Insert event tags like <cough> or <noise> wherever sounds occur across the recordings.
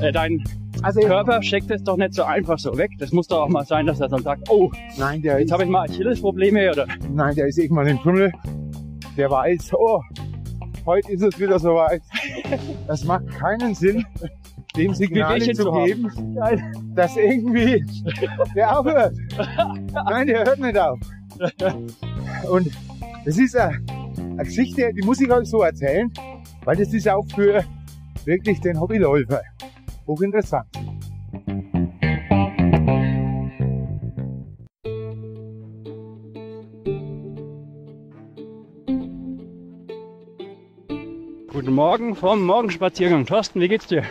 äh, dein Also Körper schickt es doch nicht so einfach so weg. Das muss doch auch mal sein, dass er dann sagt, oh, nein, der jetzt habe ich mal Achillesprobleme oder nein, der ist irgendwann im Tunnel. Der weiß, oh, heute ist es wieder soweit. Das macht keinen Sinn, dem Wehwehchen zu zu haben. geben, dass irgendwie der aufhört. Nein, der hört nicht auf. Und das ist eine, eine Geschichte, die muss ich euch so erzählen, weil das ist auch für wirklich den Hobbyläufer hochinteressant. Guten Morgen vom Morgenspaziergang. Thorsten, wie geht's dir?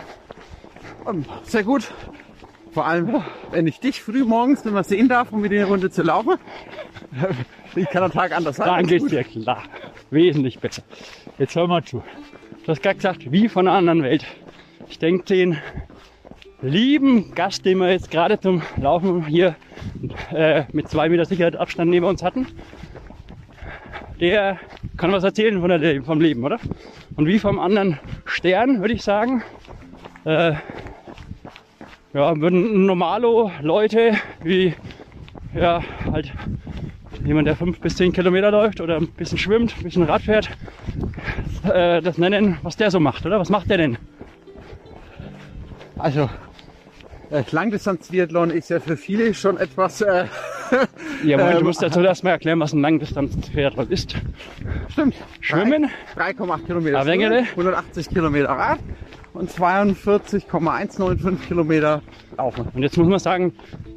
Ähm, Sehr gut. Vor allem, wenn ich dich früh morgens immer sehen darf, um mit dir eine Runde zu laufen. Wie kann der Tag anders sein? Dann geht's dir klar. Wesentlich besser. Jetzt hör mal zu. Du hast gerade gesagt, wie von einer anderen Welt. Ich denke, den lieben Gast, den wir jetzt gerade zum Laufen hier äh, mit zwei Meter Sicherheit Abstand neben uns hatten, der kann was erzählen von der, vom Leben, oder? Und wie vom anderen Stern, würde ich sagen. Äh, ja, würden normalo Leute wie ja, halt jemand, der fünf bis zehn Kilometer läuft oder ein bisschen schwimmt, ein bisschen Rad fährt, äh, das nennen, was der so macht, oder? Was macht der denn? Also, äh, Langdistanz-Triathlon ist ja für viele schon etwas, äh, Ja, Moment, <laughs> Ähm, du musst dazu erstmal erklären, was ein Langdistanz-Triathlon ist. stimmt. Schwimmen, 3,8 Kilometer Ah? Schwimmen, 180 Kilometer Rad und 42,195 Kilometer Laufen. Und jetzt muss man sagen,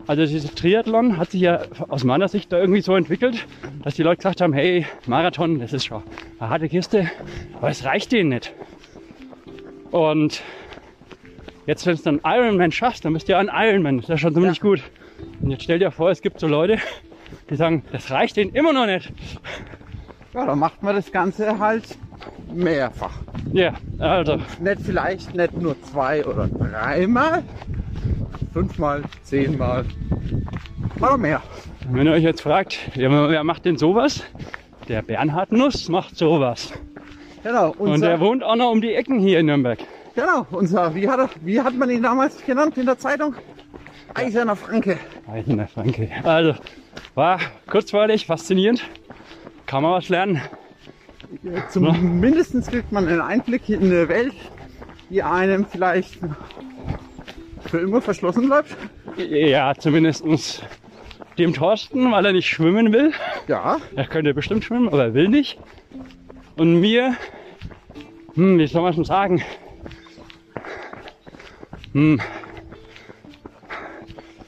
also dieses Triathlon hat sich ja aus meiner Sicht da irgendwie so entwickelt, dass die Leute gesagt haben, hey, Marathon, das ist schon eine harte Kiste, aber es reicht denen nicht. Und jetzt, wenn du dann Ironman schaffst, dann bist du ja ein Ironman, das ist ja schon ziemlich Ja. gut. Und jetzt stell dir vor, es gibt so Leute, die sagen, das reicht denen immer noch nicht. Ja, dann macht man das Ganze halt mehrfach. Ja, also, Nicht vielleicht nicht nur zwei oder dreimal, fünfmal, zehnmal, aber mehr. wenn ihr euch jetzt fragt, wer, macht denn sowas? Der Bernhard Nuss macht sowas. Genau, Und der wohnt auch noch um die Ecken hier in Nürnberg. Genau, unser, wie hat, er, wie hat man ihn damals genannt in der Zeitung? Eiserner Franke. Eisener Franke. Also, war kurzweilig, faszinierend. Kann man was lernen. Zumindest kriegt man einen Einblick in eine Welt, die einem vielleicht für immer verschlossen bleibt. Ja, zumindest dem Thorsten, weil er nicht schwimmen will. Ja, Er könnte bestimmt schwimmen, aber er will nicht. Und mir, hm, wie soll man schon sagen? Hm.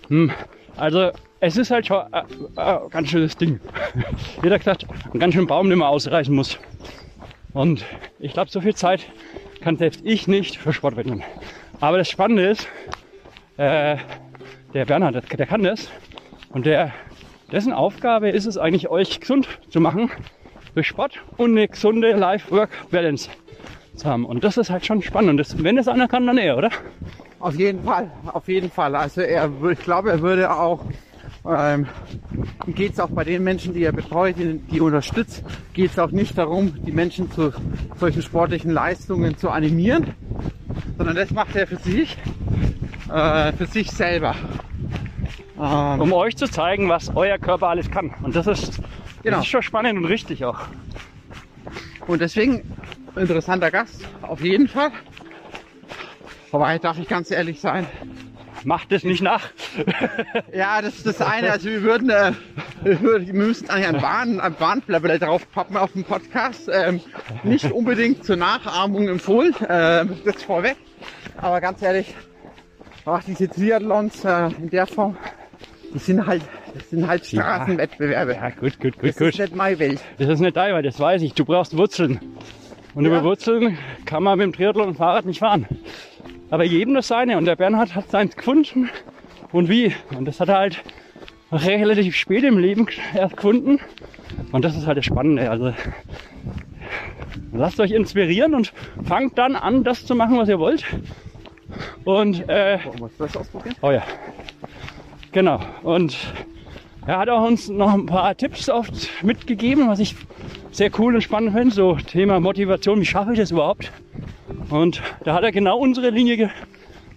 Hm. Also, es ist halt schon äh, äh, ein ganz schönes Ding. <laughs> Jeder gesagt, ein ganz schönen Baum, den man ausreißen muss. Und ich glaube, so viel Zeit kann selbst ich nicht für Sport widmen. Aber das Spannende ist, äh, der Bernhard, der, der kann das. Und der, dessen Aufgabe ist es eigentlich, euch gesund zu machen durch Sport und eine gesunde Life-Work-Balance zu haben. Und das ist halt schon spannend. Und das, wenn das einer kann, dann er, oder? Auf jeden Fall, auf jeden Fall. Also er, ich glaube, er würde auch, ähm, geht es auch bei den Menschen, die er betreut, die, die unterstützt, geht es auch nicht darum, die Menschen zu solchen sportlichen Leistungen zu animieren, sondern das macht er für sich, äh, für sich selber. Ähm, Um euch zu zeigen, was euer Körper alles kann. Und das ist, Genau. das ist schon spannend und richtig auch. Und deswegen interessanter Gast, auf jeden Fall. Wobei, darf ich ganz ehrlich sein, Macht es nicht nach. <laughs> Ja, das ist das eine. Also wir würden, äh, wir würden- wir müssten eigentlich ein Warn, ein Warnblätter drauf pappen auf dem Podcast. Ähm, nicht unbedingt zur Nachahmung empfohlen, äh, das vorweg. Aber ganz ehrlich, ach, diese Triathlons äh, in der Form, die sind halt, das sind halt Straßenwettbewerbe. Ja, gut, gut, gut, Das gut. ist nicht meine Welt. Das ist nicht dein, weil das weiß ich. Du brauchst Wurzeln. Und Ja. über Wurzeln kann man mit dem Triathlon und Fahrrad nicht fahren. Aber jedem das seine. Und der Bernhard hat seins gefunden. Und wie? Und das hat er halt relativ spät im Leben erst gefunden. Und das ist halt das Spannende. Also lasst euch inspirieren und fangt dann an, das zu machen, was ihr wollt. Und äh, wir das ausprobieren? Oh ja. Genau. Und er hat auch uns noch ein paar Tipps oft mitgegeben, was ich sehr cool und spannend finde. So Thema Motivation, wie schaffe ich das überhaupt? Und da hat er genau unsere Linie ge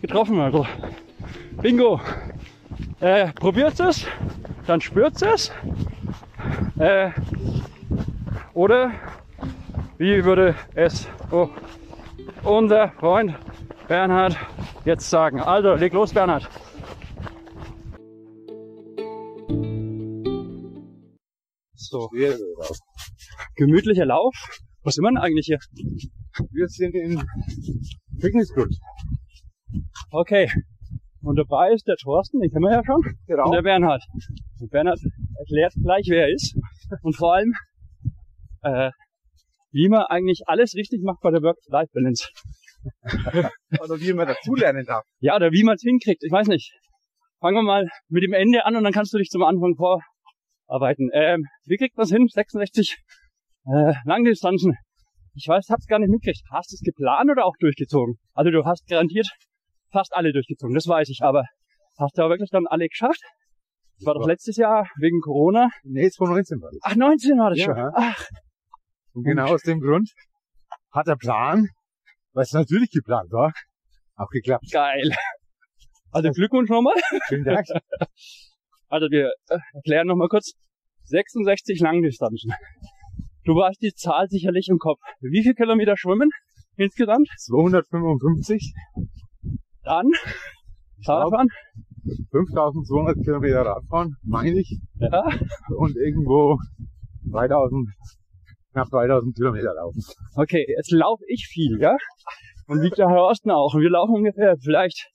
getroffen. Also, Bingo. Äh, probiert es, dann spürt es. Äh, oder wie würde es oh, unser Freund Bernhard jetzt sagen? Also, leg los, Bernhard. So, gemütlicher Lauf. Was sind wir denn eigentlich hier? Wir sind in Fitnessclub. Okay. Und dabei ist der Thorsten, den kennen wir ja schon. Genau. Und der Bernhard. Und Bernhard erklärt gleich, wer er ist. Und vor allem, äh, wie man eigentlich alles richtig macht bei der Work-Life-Balance. <laughs> Oder wie man dazulernen darf. Ja, oder wie man es hinkriegt. Ich weiß nicht. Fangen wir mal mit dem Ende an und dann kannst du dich zum Anfang vorarbeiten. Ähm, wie kriegt man es hin? 66 äh, Langdistanzen. Ich weiß, hab's gar nicht mitgekriegt. Hast du es geplant oder auch durchgezogen? Also du hast garantiert fast alle durchgezogen, das weiß ich. Aber hast du aber wirklich dann alle geschafft? Das war doch letztes Jahr wegen Corona. Nee, 2019 war das. Ach, 19 war das Ja. schon. Ach, Und genau aus dem Grund hat der Plan, weil es natürlich geplant war, auch geklappt. geil. Also Glückwunsch nochmal. Vielen Dank. Also wir äh, erklären nochmal kurz. 66 Langdistanzen. Du weißt die Zahl sicherlich im Kopf. Wie viel Kilometer schwimmen insgesamt? 255, Dann Fahrradfahren. 5200 Kilometer Radfahren, meine ich. Ja. Und irgendwo 3000, knapp 3000 Kilometer laufen. Okay, jetzt laufe ich viel, ja? Und wie der Herr Osten auch. Und wir laufen ungefähr vielleicht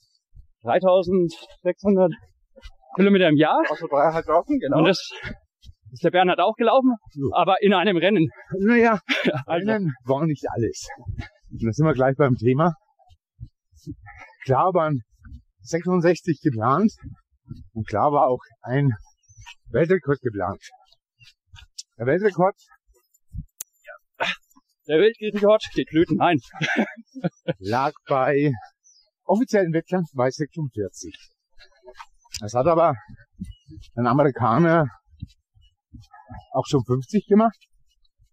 3600 Kilometer im Jahr. Also dreieinhalbtausend, Und das ist der Bernhard auch gelaufen, aber in einem Rennen. Naja, <laughs> Also, Rennen war nicht alles. Und da sind wir gleich beim Thema. Klar waren 66 geplant und klar war auch ein Weltrekord geplant. Der Weltrekord der Weltrekord geht Klöten. Nein. <laughs> lag bei offiziellen Wettkampf bei 46. Das hat aber ein Amerikaner auch schon 50 gemacht.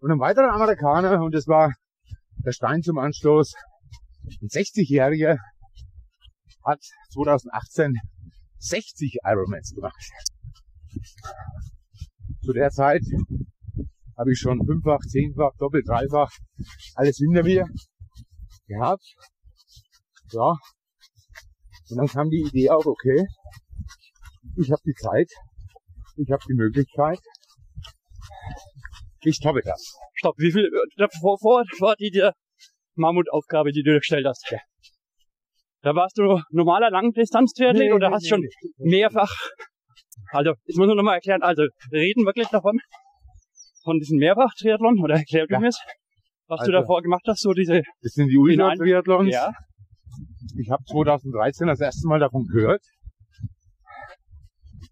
Und ein weiterer Amerikaner, und das war der Stein zum Anstoß, ein 60-Jähriger, hat 2018 60 Ironmans gemacht. Zu der Zeit habe ich schon fünffach, zehnfach, doppelt, dreifach alles hinter mir gehabt. Ja. Und dann kam die Idee auf, okay, ich habe die Zeit, ich habe die Möglichkeit, ich toppe das. Stopp, wie viel, äh, vor, vor, die der Mammutaufgabe, die du dir gestellt hast. Da warst du normaler Langdistanz-Triathlet Nee, oder nee, hast nee, schon mehrfach, also, ich muss nur noch mal erklären, also, wir reden wirklich davon, von diesem Mehrfach-Triathlon, oder erklär du Ja. mir's, was du Also- davor gemacht hast, so diese, Das sind die Ultra-Triathlons. ja, Ich habe 2013 das erste Mal davon gehört,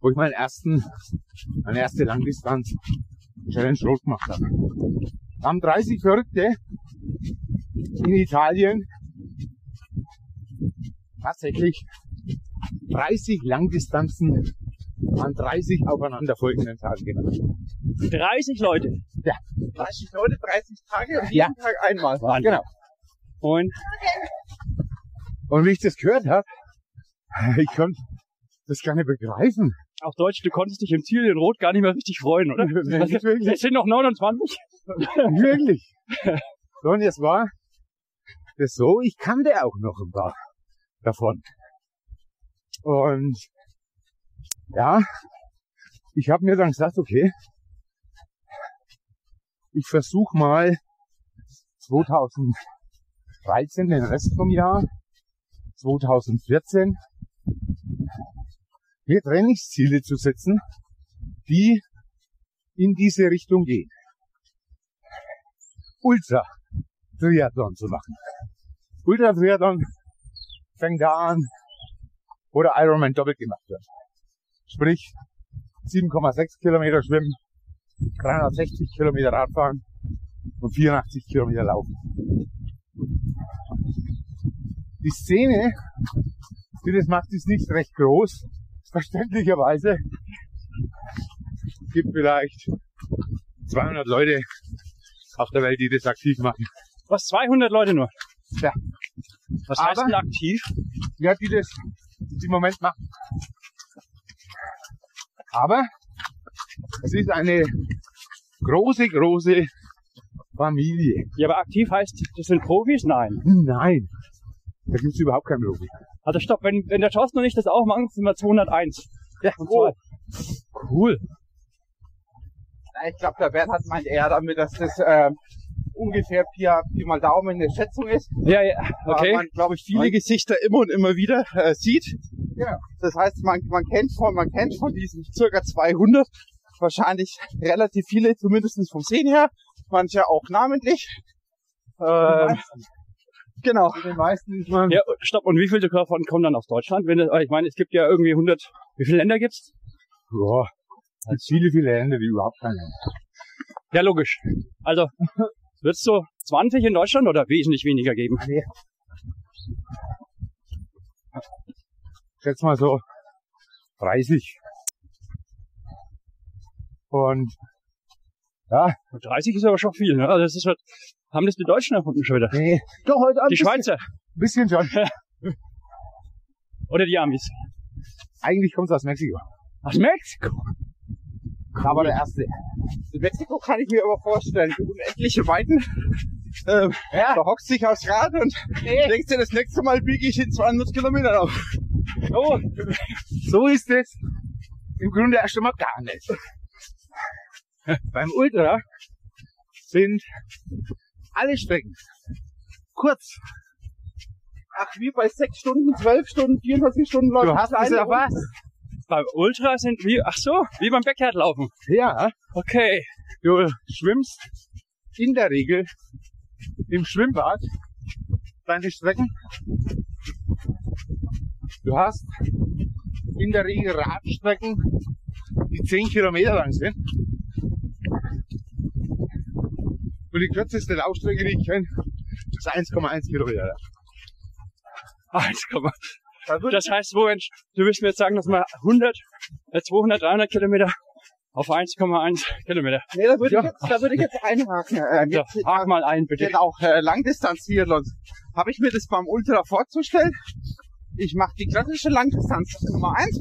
wo ich meinen ersten, meine erste Langdistanz Challenge Road gemacht habe. Da haben 30 Verrückte in Italien tatsächlich 30 Langdistanzen an 30 aufeinanderfolgenden Tagen gemacht. 30 Leute. 30 Leute, 30 Tage und Ja. jeden Tag einmal. Wahnsinn. Genau. Und, Und wie ich das gehört habe, <laughs> ich konnte das gar nicht begreifen. Auf Deutsch, du konntest dich im Ziel in Rot gar nicht mehr richtig freuen, oder? <laughs> Wirklich. Es sind noch 29. <laughs> Wirklich. So, und jetzt war das so, ich kannte auch noch ein paar davon. Und ja, ich habe mir dann gesagt, okay, ich versuche mal 2013 den Rest vom Jahr, 2014 mir Trainingsziele zu setzen, die in diese Richtung gehen. Ultra Triathlon zu machen. Ultra Triathlon fängt da an, wo Ironman doppelt gemacht wird. Sprich 7,6 Kilometer schwimmen, 360 Kilometer Radfahren und 84 Kilometer laufen. Die Szene, die das macht, ist nicht recht groß, verständlicherweise. Es gibt vielleicht 200 Leute auf der Welt, die das aktiv machen. Was, 200 Leute nur? Ja. Was heißt Aber- denn aktiv? Ja, die das im Moment machen. Aber es ist eine große, große Familie. Ja, aber aktiv heißt, das sind Profis? Nein. Nein, da gibt's überhaupt keinen Profi. Also stopp, wenn, wenn der Thorsten und ich das auch machen, sind wir 201. Ja, Und zwei. Cool. Ja, Ich glaube, der Bernhard meint eher damit, dass das ähm, ungefähr Pi, Pi mal Daumen eine Schätzung ist. Ja, ja, Weil okay. man, glaube ich, viele Gesichter immer und immer wieder äh, sieht. Ja. Das heißt, man, man kennt von, man kennt von diesen circa 200 wahrscheinlich relativ viele, zumindest vom Sehen her. Manche auch namentlich. Ähm, genau. Bei den meisten ist man Ja, stopp. Und wie viele davon kommen dann aus Deutschland? Wenn, das- ich meine, es gibt ja irgendwie 100, wie viele Länder gibt's? Boah, es gibt viele, viele Länder, die überhaupt keine. Ja, logisch. Also, wird's so 20 in Deutschland oder wesentlich weniger geben? schätze mal so 30. Und ja, 30 ist aber schon viel, ne? Also das ist halt, haben das die Deutschen erfunden schon wieder? nee, doch heute ein Die bisschen, Schweizer bisschen schon. <laughs> oder die Amis? Eigentlich kommt es aus Mexiko. Aus Mexiko? Aber der erste. In Mexiko kann ich mir aber vorstellen, unendliche Weiten. Ähm, Ja. Da hockst dich aufs Rad und denkst dir, das nächste Mal biege ich in 200 Kilometern auf. Oh, so ist es im Grunde erst einmal gar nicht. <laughs> Beim Ultra sind alle Strecken kurz. Ach, wie bei 6 Stunden, 12 Stunden, 24 Stunden läuft Du hast es kleine erfasst. Beim Ultra sind wie, ach so, wie beim Backyard-Laufen. Ja, Okay. du schwimmst in der Regel im Schwimmbad deine Strecken. Du hast in der Regel Radstrecken, die 10 Kilometer lang sind. Und die kürzeste Laufstrecke, die ich kenne, ist 1,1 Kilometer. lang. Eins, Komma. Das heißt, Moment, du willst mir jetzt sagen, dass man 100, äh, 200, 300 Kilometer auf 1,1 Kilometer. Nee, da würde Ja. ich, jetzt- da würde ich jetzt einhaken. Ja, jetzt, hak mal ein, bitte. Genau, äh, Langdistanz-Triathlons. Habe ich mir das beim Ultra vorzustellen? Ich mache die klassische Langdistanz Nummer eins,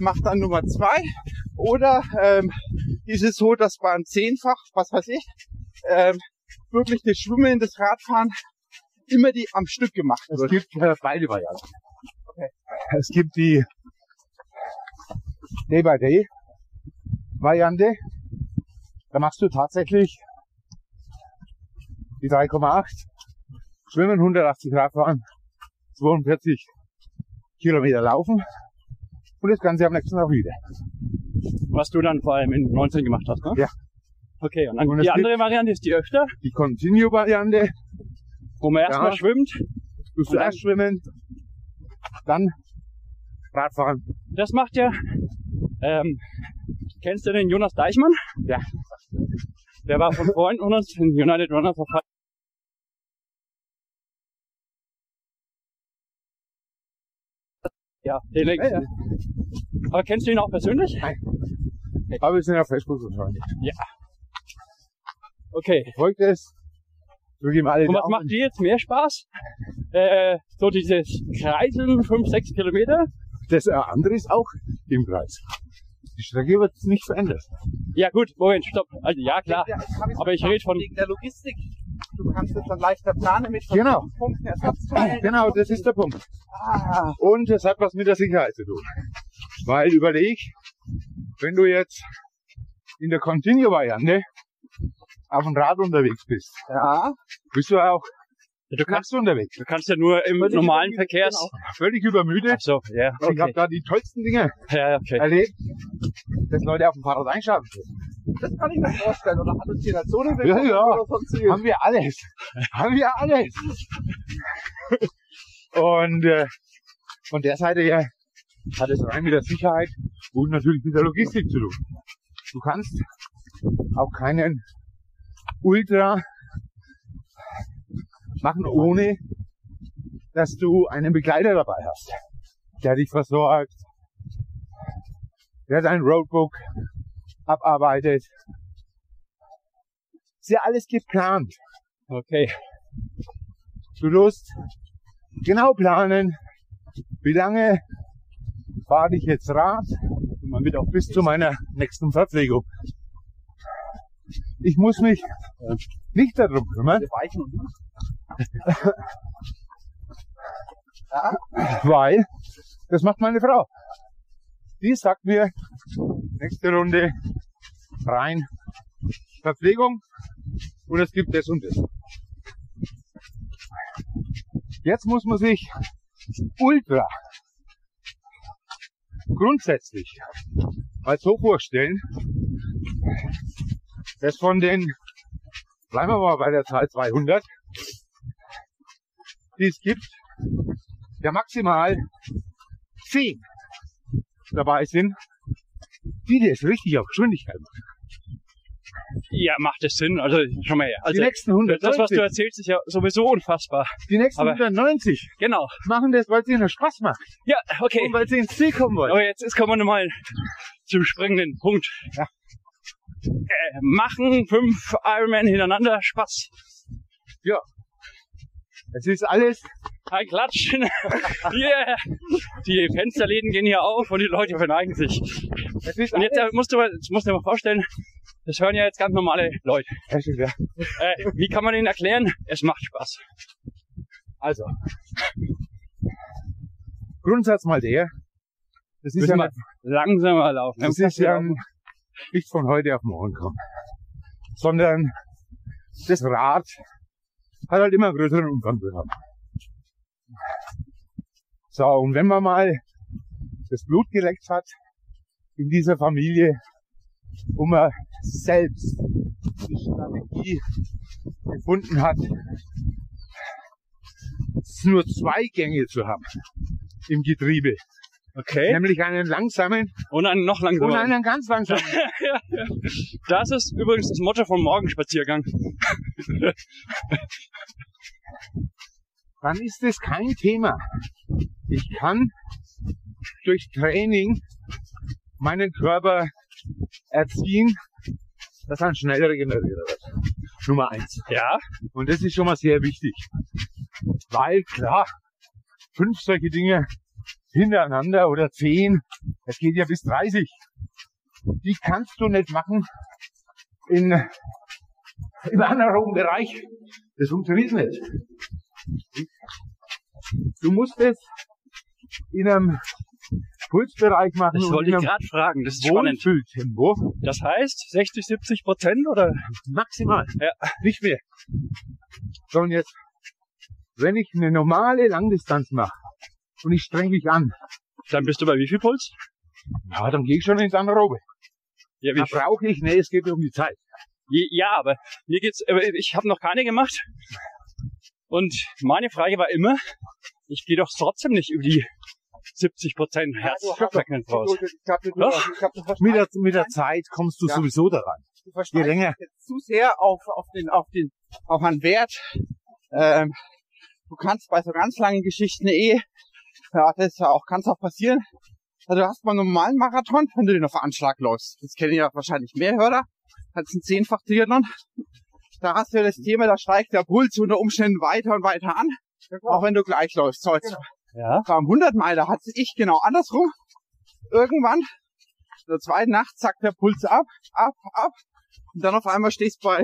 mache dann Nummer zwei oder ähm, ist es so, dass beim Zehnfach, was weiß ich, ähm, wirklich das Schwimmen, das Radfahren immer die am Stück gemacht Es wird. gibt äh, beide Varianten. Es gibt die Day-by-Day-Variante. Da machst du tatsächlich die 3,8, schwimmen 180 Grad fahren, 42 Kilometer laufen und das Ganze am nächsten Tag wieder. Was du dann vor allem in 19 gemacht hast, ne? Ja. Okay, und dann Und die andere Variante ist die öfter, Die Continue-Variante, wo man erstmal Ja. schwimmt. zuerst schwimmen, dann Radfahren. Das macht ja, ähm, kennst du den Jonas Deichmann? Ja. Der war von Freunden von uns in United Runner for Fire. Ja, den Ja, ja. Aber kennst du ihn auch persönlich? Aber wir sind auf Facebook und Freunde. Okay. Folgt es. Drück ihm alle Und was macht dir jetzt mehr Spaß? Äh, so dieses Kreiseln, 5, 6 Kilometer? Das äh, andere ist auch im Kreis. Die Strecke wird nicht verändert. Ja gut, Moment, stopp. Also ja klar. Ja, Aber ich rede von- Wegen der Logistik. Du kannst es dann leichter planen mit Genau. Punkten, Ersatzteilen. Genau, das ist der Punkt. Ah, Und es hat was mit der Sicherheit zu tun. Weil überleg, wenn du jetzt in der Continue-Variante auf dem Rad unterwegs bist, ja. bist du auch Du kannst, nachts unterwegs. du kannst ja nur im Völlig normalen übermüdet, Verkehrs... Völlig übermüdet. Ach so, ja, Ich habe okay. da die tollsten Dinge Ja, okay. erlebt, dass Leute auf dem Fahrrad einschlafen. Das kann ich mir vorstellen. Oder Halluzinationen Ja, ja. oder sonstiges. Haben wir alles. Haben wir alles. Und äh, von der Seite her hat es rein mit der Sicherheit und natürlich mit der Logistik zu tun. Du kannst auch keinen Ultra machen, ohne dass du einen Begleiter dabei hast, der dich versorgt, der dein Roadbook abarbeitet. Ist ja alles geplant. Okay. Du musst genau planen, wie lange fahre ich jetzt Rad und man wird auch bis zu meiner nächsten Verpflegung. Ich muss mich nicht darum kümmern, weil das macht meine Frau. Die sagt mir, nächste Runde rein, Verpflegung und es gibt das und das. Jetzt muss man sich ultra grundsätzlich mal so vorstellen, dass von den, bleiben wir mal bei der Zahl 200, die es gibt, ja maximal 10 dabei sind, die das richtig auf Geschwindigkeit machen. Ja, macht es Sinn. Also schon mal her. Also die nächsten 190, das, was du erzählst, ist ja sowieso unfassbar. die nächsten aber- 190 Genau. machen das, weil es ihnen Spaß macht Ja, okay. und weil sie ins Ziel kommen wollen. Aber jetzt, jetzt kommen wir nochmal zum springenden Punkt. Ja. Äh, machen fünf Ironman hintereinander Spaß. Es ist alles, Ein Klatschen. <laughs> yeah. Die Fensterläden gehen hier auf und die Leute verneigen sich. es ist Und jetzt alles, äh, musst du, mal- jetzt musst du dir mal vorstellen, das hören ja jetzt ganz normale Leute. Ist ja- Äh, wie kann man denen erklären? Es macht Spaß. Also, Grundsatz mal der, das ist ja wir langsamer laufen. Das ist ja nicht von heute auf morgen kommen, sondern das Rad hat halt immer einen größeren Umfang bekommen. So, und wenn man mal das Blut geleckt hat in dieser Familie, wo man selbst die Strategie gefunden hat, nur zwei Gänge zu haben im Getriebe, Okay. nämlich einen langsamen Und einen noch langsamer. und einen ganz langsamen. <laughs> Das ist übrigens das Motto vom Morgenspaziergang. dann ist es kein Thema. Ich kann durch Training meinen Körper erziehen, dass er schnell regeneriert wird. Nummer eins. Ja. Und das ist schon mal sehr wichtig. Weil klar, fünf solche Dinge hintereinander oder zehn, das geht ja bis 30. Die kannst du nicht machen in, im anaeroben Bereich. Das funktioniert nicht. Du musst es in einem Pulsbereich machen Das und wollte ich gerade fragen. Das ist spannend. Wohlfühltempo. Das heißt 60, 70 Prozent oder? Maximal. Ja. Nicht mehr. So, und jetzt, wenn ich eine normale Langdistanz mache und ich streng mich an, Dann bist du bei wie viel Puls? ja, dann gehe ich schon ins Anaerobe. Ja, Da brauche ich, nee, es geht um die Zeit. Ja, aber mir geht's, ich habe noch keine gemacht. Und meine Frage war immer, ich gehe doch trotzdem nicht über die 70 Prozent Herzfrequenz raus. Doch. Mit der, mit der Zeit kommst du Ja. sowieso daran. Du Je länger, jetzt zu sehr auf, auf den, auf den, auf einen Wert. Ähm, du kannst bei so ganz langen Geschichten eh, ja, das ist ja auch, kann es auch passieren. Also du hast beim normalen Marathon, wenn du den auf Anschlag läufst, das kennen ja wahrscheinlich mehr Hörer, als ein zehnfach Triathlon. Da hast du ja das Thema, da steigt der Puls unter Umständen weiter und weiter an, auch wenn du gleich läufst. So, jetzt Ja. beim 100 Meiler hatte ich genau andersrum. Irgendwann, in der zweiten Nacht, zackt der Puls ab, ab, ab. Und dann auf einmal stehst du bei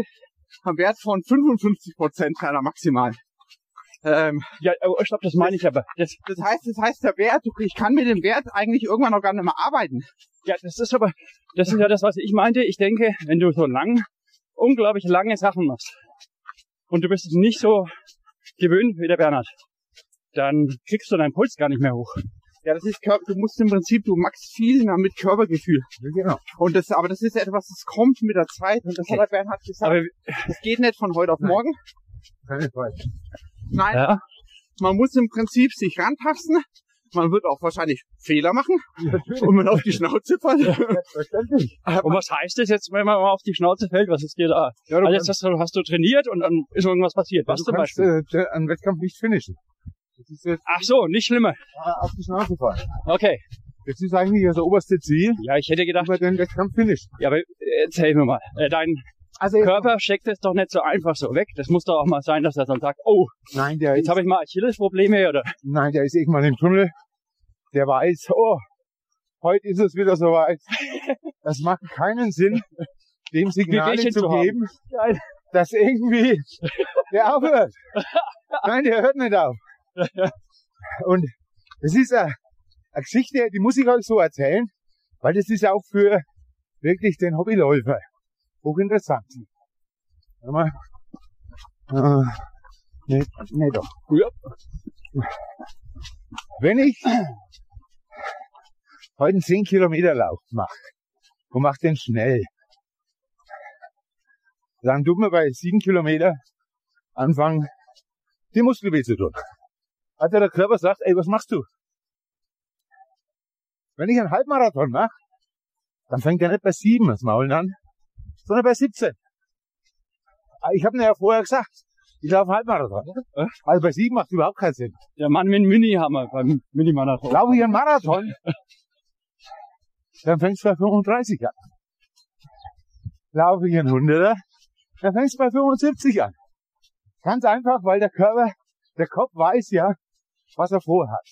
einem Wert von 55 Prozent deiner maximalen. Ähm, Ja, oh, stopp, das meine ich aber. Das, das heißt, das heißt, der Wert, ich kann mit dem Wert eigentlich irgendwann noch gar nicht mehr arbeiten. ja, das ist aber, das ist ja das, was ich meinte. Ich denke, wenn du so lang, unglaublich lange Sachen machst und du bist es nicht so gewöhnt wie der Bernhard, dann kriegst du deinen Puls gar nicht mehr hoch. Ja, das ist Körper, du musst im Prinzip, du machst viel mehr mit Körpergefühl. genau. Und das, aber das ist etwas, das kommt mit der Zeit. Und das Okay. hat der Bernhard gesagt. Aber das geht nicht von heute auf Nein. morgen. Keine Zeit. Nein, ja, man muss im Prinzip sich rantasten. Man wird auch wahrscheinlich Fehler machen und man auf die Schnauze fallen. Selbstverständlich. und was heißt das jetzt, wenn man mal auf die Schnauze fällt? Was ist dir da? Ja, du Also jetzt hast du, hast du trainiert und dann ist irgendwas passiert. Was du zum kannst Beispiel? äh, einen Wettkampf nicht finishen. Ach so, nicht schlimmer. äh, auf die Schnauze fallen. Okay. Das ist eigentlich das oberste Ziel, Ja, ich hätte gedacht, über den Wettkampf finishen. ja, aber äh, erzähl mir mal. Äh, dein Also Körper steckt es doch nicht so einfach so weg. Das muss doch auch mal sein, dass er dann sagt, oh, Nein, der jetzt habe ich mal Achillesprobleme oder nein, der ist irgendwann im Tunnel. Der weiß, oh, heute ist es wieder soweit. Das macht keinen Sinn, dem Wehwehchen zu haben. geben, Geil. dass irgendwie der aufhört. Nein, der hört nicht auf. Und das ist eine, eine Geschichte, die muss ich euch so erzählen, weil das ist auch für wirklich den Hobbyläufer hochinteressant. Warte mal. Äh, nee, nee doch. Ja. Wenn ich heute einen 10 Kilometer Lauf mache und mache den schnell, dann tut man bei 7 Kilometer anfangen, die Muskel weh zu tun. Also der Körper sagt, ey, was machst du? Wenn ich einen Halbmarathon mache, dann fängt er nicht bei 7 das Maulen an, sondern bei 17. Ah, Ich habe mir ja vorher gesagt, ich laufe einen Halbmarathon. Also bei 7 macht überhaupt keinen Sinn. der Mann mit dem Mini-Hammer beim Mini-Marathon. Laufe ich einen Marathon, dann fängt es bei 35 an. Laufe ich einen 100er, dann fängt es bei 75 an. Ganz einfach, weil der Körper, der Kopf weiß ja, was er vorhat.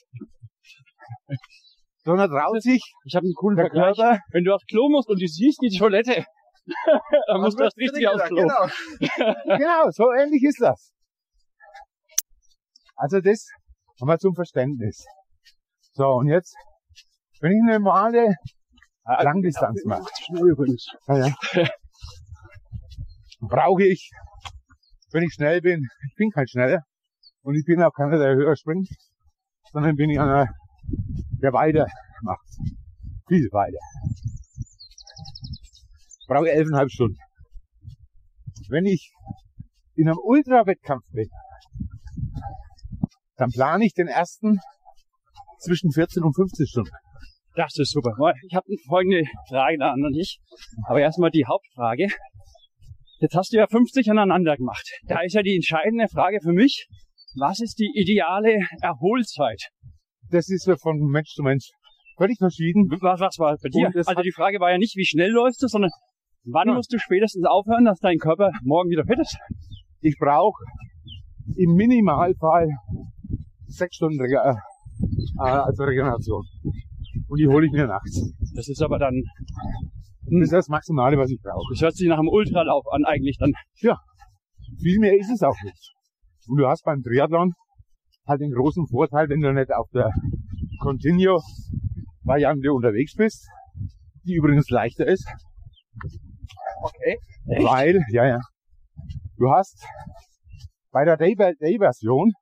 Sondern traut sich Ich habe einen coolen der Vergleich. Körper. Wenn du aufs Klo musst und du siehst die Toilette, dann musst du erst richtig aufs Klo. Genau. <laughs> genau, so ähnlich ist das. Also das wir zum Verständnis. So, und jetzt, wenn ich eine normale Langdistanz mache. Ja, ja. <laughs> Brauche ich, wenn ich schnell bin, ich bin kein Schneller und ich bin auch keiner, der höher springt, sondern bin ich einer, der weiter macht. Viel weiter. Brauche elfeinhalb Stunden. Wenn ich in einem Ultrawettkampf bin, dann plane ich den ersten zwischen 14 und 15 Stunden. Das ist super. Ich habe folgende Frage da an dich. Aber erstmal die Hauptfrage. Jetzt hast du ja 50 aneinander gemacht. Da ist ja die entscheidende Frage für mich. Was ist die ideale Erholzeit? Das ist ja von Mensch zu Mensch völlig verschieden. Was, was war bei dir? Und Also die Frage war ja nicht, wie schnell läufst du, sondern wann Ja. musst du spätestens aufhören, dass dein Körper morgen wieder fit ist? ich brauche im Minimalfall sechs Stunden Rega äh, also Regeneration. Und die hole ich mir nachts. Das ist aber dann, Das ist das Maximale, was ich brauche. das hört sich nach einem Ultralauf an eigentlich dann. Viel mehr ist es auch nicht. Und du hast beim Triathlon halt den großen Vorteil, wenn du nicht auf der Continuo-Variante unterwegs bist, die übrigens leichter ist. Okay. Weil, ja, ja. Du hast bei der Day-by-Day-Version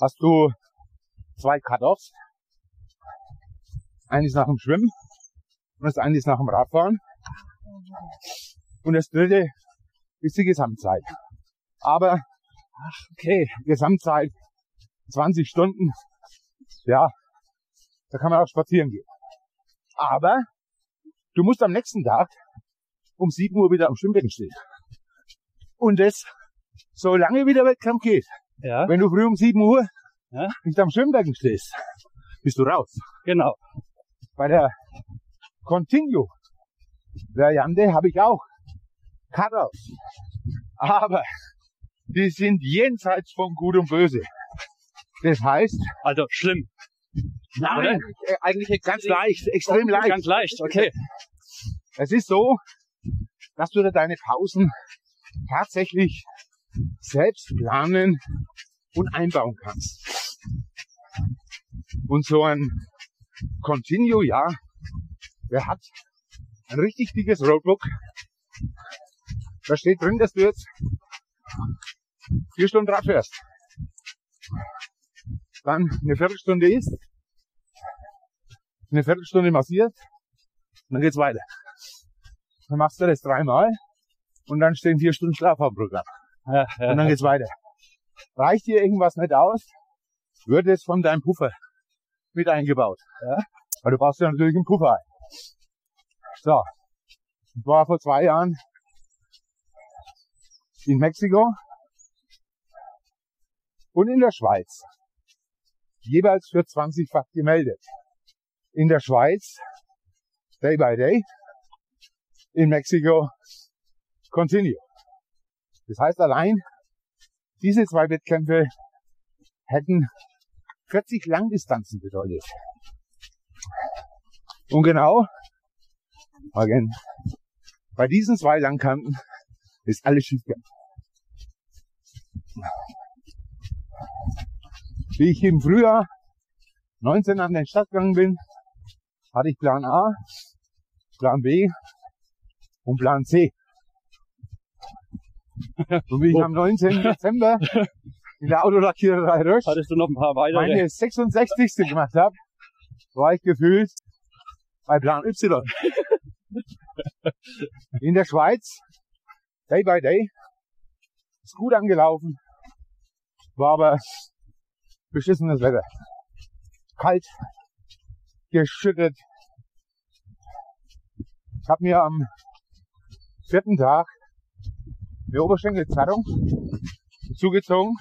hast du zwei Cut-Offs. Eines nach dem Schwimmen und das eine ist nach dem Radfahren. Und das dritte ist die Gesamtzeit. Aber Okay. Gesamtzeit 20 Stunden, ja, da kann man auch spazieren gehen. Aber du musst am nächsten Tag um 7 Uhr wieder am Schwimmbecken stehen. Und das, solange wieder Wettkampf geht. Ja, Wenn du früh um 7 Uhr Ja. nicht am Schwimmbecken stehst, bist du raus. genau. Bei der Continue Variante habe ich auch Cutouts. Aber die sind jenseits von Gut und Böse. Das heißt, Also schlimm. Nein, äh, eigentlich ganz leicht, extrem leicht. Ganz leicht, okay. <laughs> Es ist so, dass du da deine Pausen tatsächlich selbst planen und einbauen kannst. Und so ein Continue, ja, der hat ein richtig dickes Roadbook. Da steht drin, dass du jetzt vier Stunden Rad fährst. Dann eine Viertelstunde isst, eine Viertelstunde massiert, und dann geht's weiter. Dann machst du das dreimal und dann stehen vier Stunden Schlaf am Programm. Ja, ja, Und dann geht's <laughs> weiter. Reicht dir irgendwas nicht aus, wird es von deinem Puffer mit eingebaut. Ja? Weil du baust ja natürlich einen Puffer ein. So. Ich war vor zwei Jahren in Mexiko und in der Schweiz. Jeweils für 20-fach gemeldet. In der Schweiz Day by Day in Mexiko continue. Das heißt, allein diese zwei Wettkämpfe hätten 40 Langdistanzen bedeutet. Und genau, Morgen, bei diesen zwei Langkanten ist alles schiefgegangen. Wie ich im Frühjahr 19 an den Stadt gegangen bin, hatte ich Plan A, Plan B und Plan C. <laughs> Und wie ich am 19. Dezember in der Autolackiererei Rösch Hattest du noch ein paar weitere? meine 66. gemacht habe, war ich gefühlt bei Plan Y. In der Schweiz, day by day, ist gut angelaufen, war aber beschissenes Wetter. Kalt, geschüttet. Ich habe mir am vierten Tag eine Oberschenkelzerrung zugezogen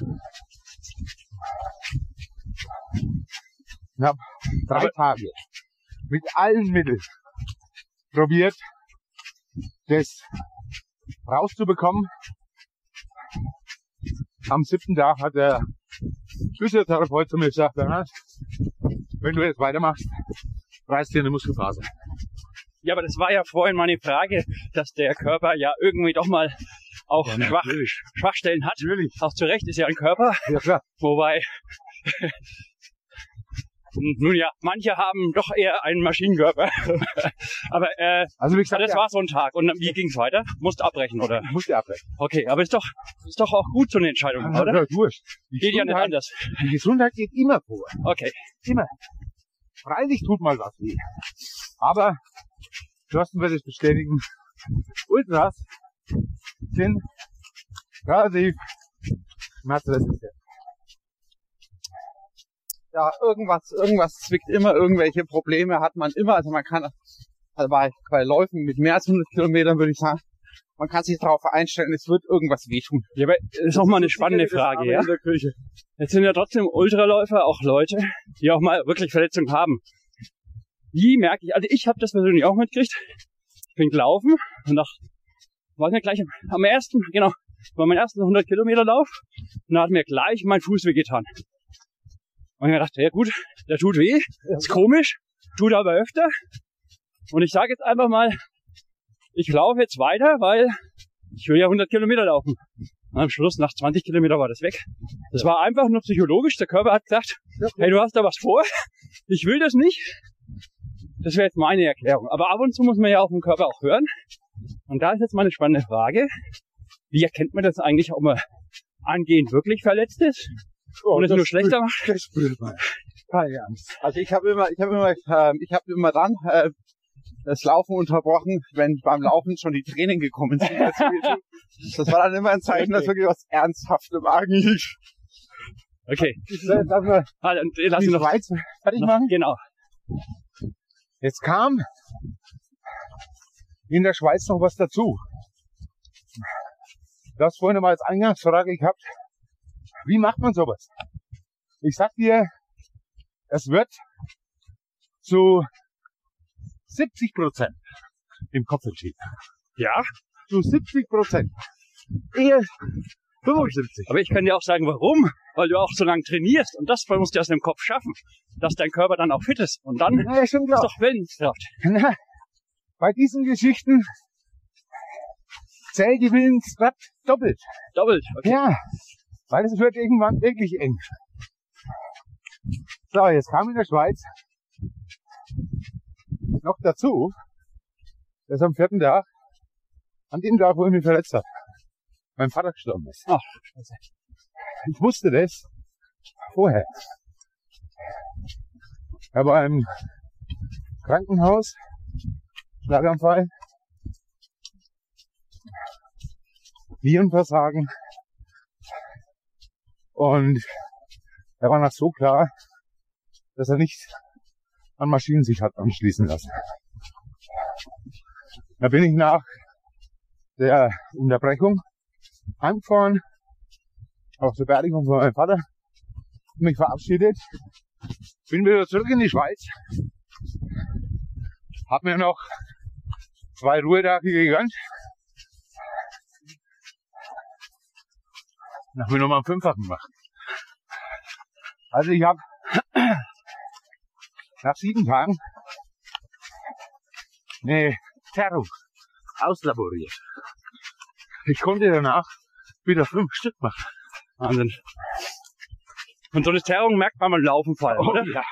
und habe drei Aber- Tage mit allen Mitteln probiert, das rauszubekommen. Am siebten Tag hat der Physiotherapeut zu mir gesagt, Bernhard, wenn du jetzt weitermachst, reißt dir eine Muskelfaser. Ja, aber das war ja vorhin meine Frage, dass der Körper ja irgendwie doch mal auch Ja, Schwach. Schwachstellen hat. Natürlich. Auch zu Recht ist ja ein Körper, Ja klar. wobei nun ja, manche haben doch eher einen Maschinenkörper. <laughs> aber äh, Also wie gesagt, das ja, war so ein Tag. Und wie ging's weiter? Musst abbrechen, oder? ich musste abbrechen. Okay, aber ist doch ist doch auch gut so eine Entscheidung, Ja, oder? ja, wurscht. Die Geht ja nicht anders. Die Gesundheit geht immer vor. Okay. Immer. Freilich tut mal was weh. Aber Thorsten wird es bestätigen. Ultras sind relativ schmerzresistent. Ja, irgendwas, irgendwas zwickt immer, irgendwelche Probleme hat man immer. Also man kann, also bei, bei Läufen mit mehr als 100 Kilometern würde ich sagen, man kann sich darauf einstellen, es wird irgendwas wehtun. Ja, aber das ist auch mal eine spannende Frage, ja? Jetzt sind ja trotzdem Ultraläufer auch Leute, die auch mal wirklich Verletzungen haben. Wie merke ich, also ich habe das persönlich auch mitgekriegt. Ich bin gelaufen und nach, war mir gleich am- ersten, genau, war mein ersten 100 Kilometer Lauf und da hat mir gleich mein Fuß wehgetan. Und ich dachte, ja gut, der tut weh, ist komisch, tut aber öfter. Und ich sage jetzt einfach mal, ich laufe jetzt weiter, weil ich will ja 100 Kilometer laufen. Und am Schluss, nach 20 Kilometer war das weg. Das war einfach nur psychologisch. Der Körper hat gesagt, hey, du hast da was vor. Ich will das nicht. Das wäre jetzt meine Erklärung. Aber ab und zu muss man ja auf den Körper auch hören. Und da ist jetzt mal eine spannende Frage. Wie erkennt man das eigentlich, ob man angehend wirklich verletzt ist? Und es nur schlechter macht? Das spürt man. Keine Angst. Also ich habe immer, ich habe immer, ähm, ich habe immer dann äh, das Laufen unterbrochen, wenn beim Laufen schon die Tränen gekommen sind. Das, <laughs> war dann immer ein Zeichen, dass wirklich was ernsthaft im Argen liegt. Okay. Darf man Ah, dann lass die ihn noch, Schweiz fertig noch. machen? Genau. Jetzt kam in der Schweiz noch was dazu. Du hast vorhin mal als Eingangsfrage gehabt, wie macht man sowas? Ich sag dir, es wird zu 70 Prozent im Kopf entschieden. Ja. Zu 70 Prozent. Eher 75. Aber ich kann dir auch sagen, warum. Weil du auch so lange trainierst. Und das musst du erst im Kopf schaffen. Dass dein Körper dann auch fit ist. Und dann ist schon klar. doch Willenskraft. Na, bei diesen Geschichten zählt die Willenskraft doppelt. Doppelt. Okay. Ja, weil es wird irgendwann wirklich eng. So, jetzt kam in der Schweiz noch dazu, dass am vierten Tag, an dem Tag, wo ich mich verletzt habe, mein Vater gestorben ist. Ach, scheiße. Ich wusste das vorher. Er war im Krankenhaus, Schlaganfall, Nierenversagen und er war noch so klar, dass er nicht an Maschinen sich hat anschließen lassen. Da bin ich nach der Unterbrechung heimgefahren, auf zur Beerdigung von meinem Vater, mich verabschiedet, bin wieder zurück in die Schweiz, hab mir noch zwei Ruhetage gegönnt. Dann habe ich nochmal einen Fünffachen gemacht. Also ich habe <clears throat> nach sieben Tagen eine Terrung auslaboriert. Ich konnte danach wieder fünf Stück machen. Wahnsinn. Und so eine Terrung merkt man beim Laufen vor allem, Oh, oder? ja.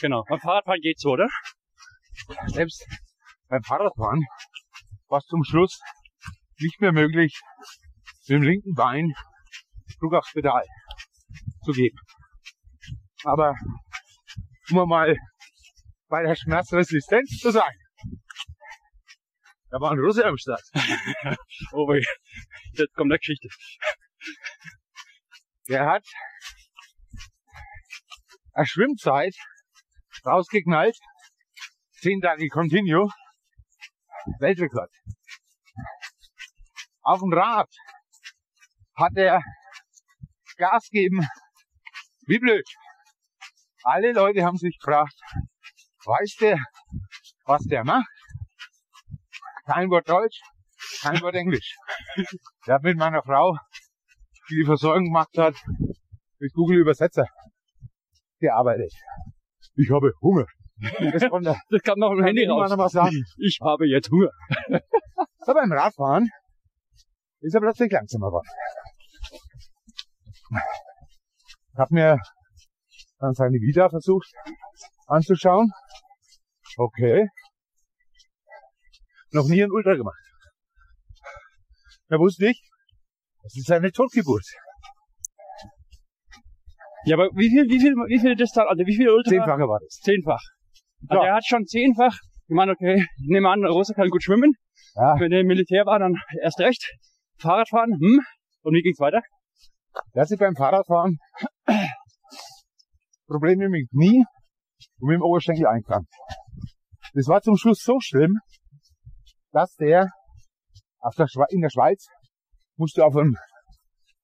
Genau. Beim Fahrradfahren geht's so, oder? Selbst beim Fahrradfahren war es zum Schluss nicht mehr möglich, mit dem linken Bein Druck aufs Pedal zu geben. Aber um mal bei der Schmerzresistenz zu sein. Da war ein Russe am Start. <laughs> Oh, wei. jetzt kommt eine Geschichte. Der hat eine Schwimmzeit rausgeknallt. Zehn Tage Continue. Weltrekord. Auf dem Rad hat er Gas geben. <laughs> Wie blöd. Alle Leute haben sich gefragt, weiß der, was der macht? Kein Wort Deutsch, kein Wort Englisch. <laughs> Der hat mit meiner Frau, die die Versorgung gemacht hat, mit Google Übersetzer gearbeitet. Ich habe Hunger. Das konnte er Das kam noch im Handy raus. mal sagen. Ich habe jetzt Hunger. <laughs> Aber beim Radfahren ist er plötzlich langsamer geworden. Ich habe mir dann seine Vita versucht anzuschauen. Okay. Noch nie ein Ultra gemacht. Da wusste ich, das ist eine Totgeburt. Ja, aber wie viel, wie viel, wie viel Distanz, also wie viel Ultra? Zehnfache war das. Zehnfach. Also Ja. er hat schon zehnfach. Ich meine, okay, ich nehme an, Russe kann gut schwimmen. Ja. Wenn er im Militär war, dann erst recht. Fahrradfahren, hm. Und wie ging's weiter? Der hat sich beim Fahrradfahren <coughs> Probleme mit dem Knie und mit dem Oberschenkel eingefangen. Das war zum Schluss so schlimm, dass der der in der Schweiz musste auf einem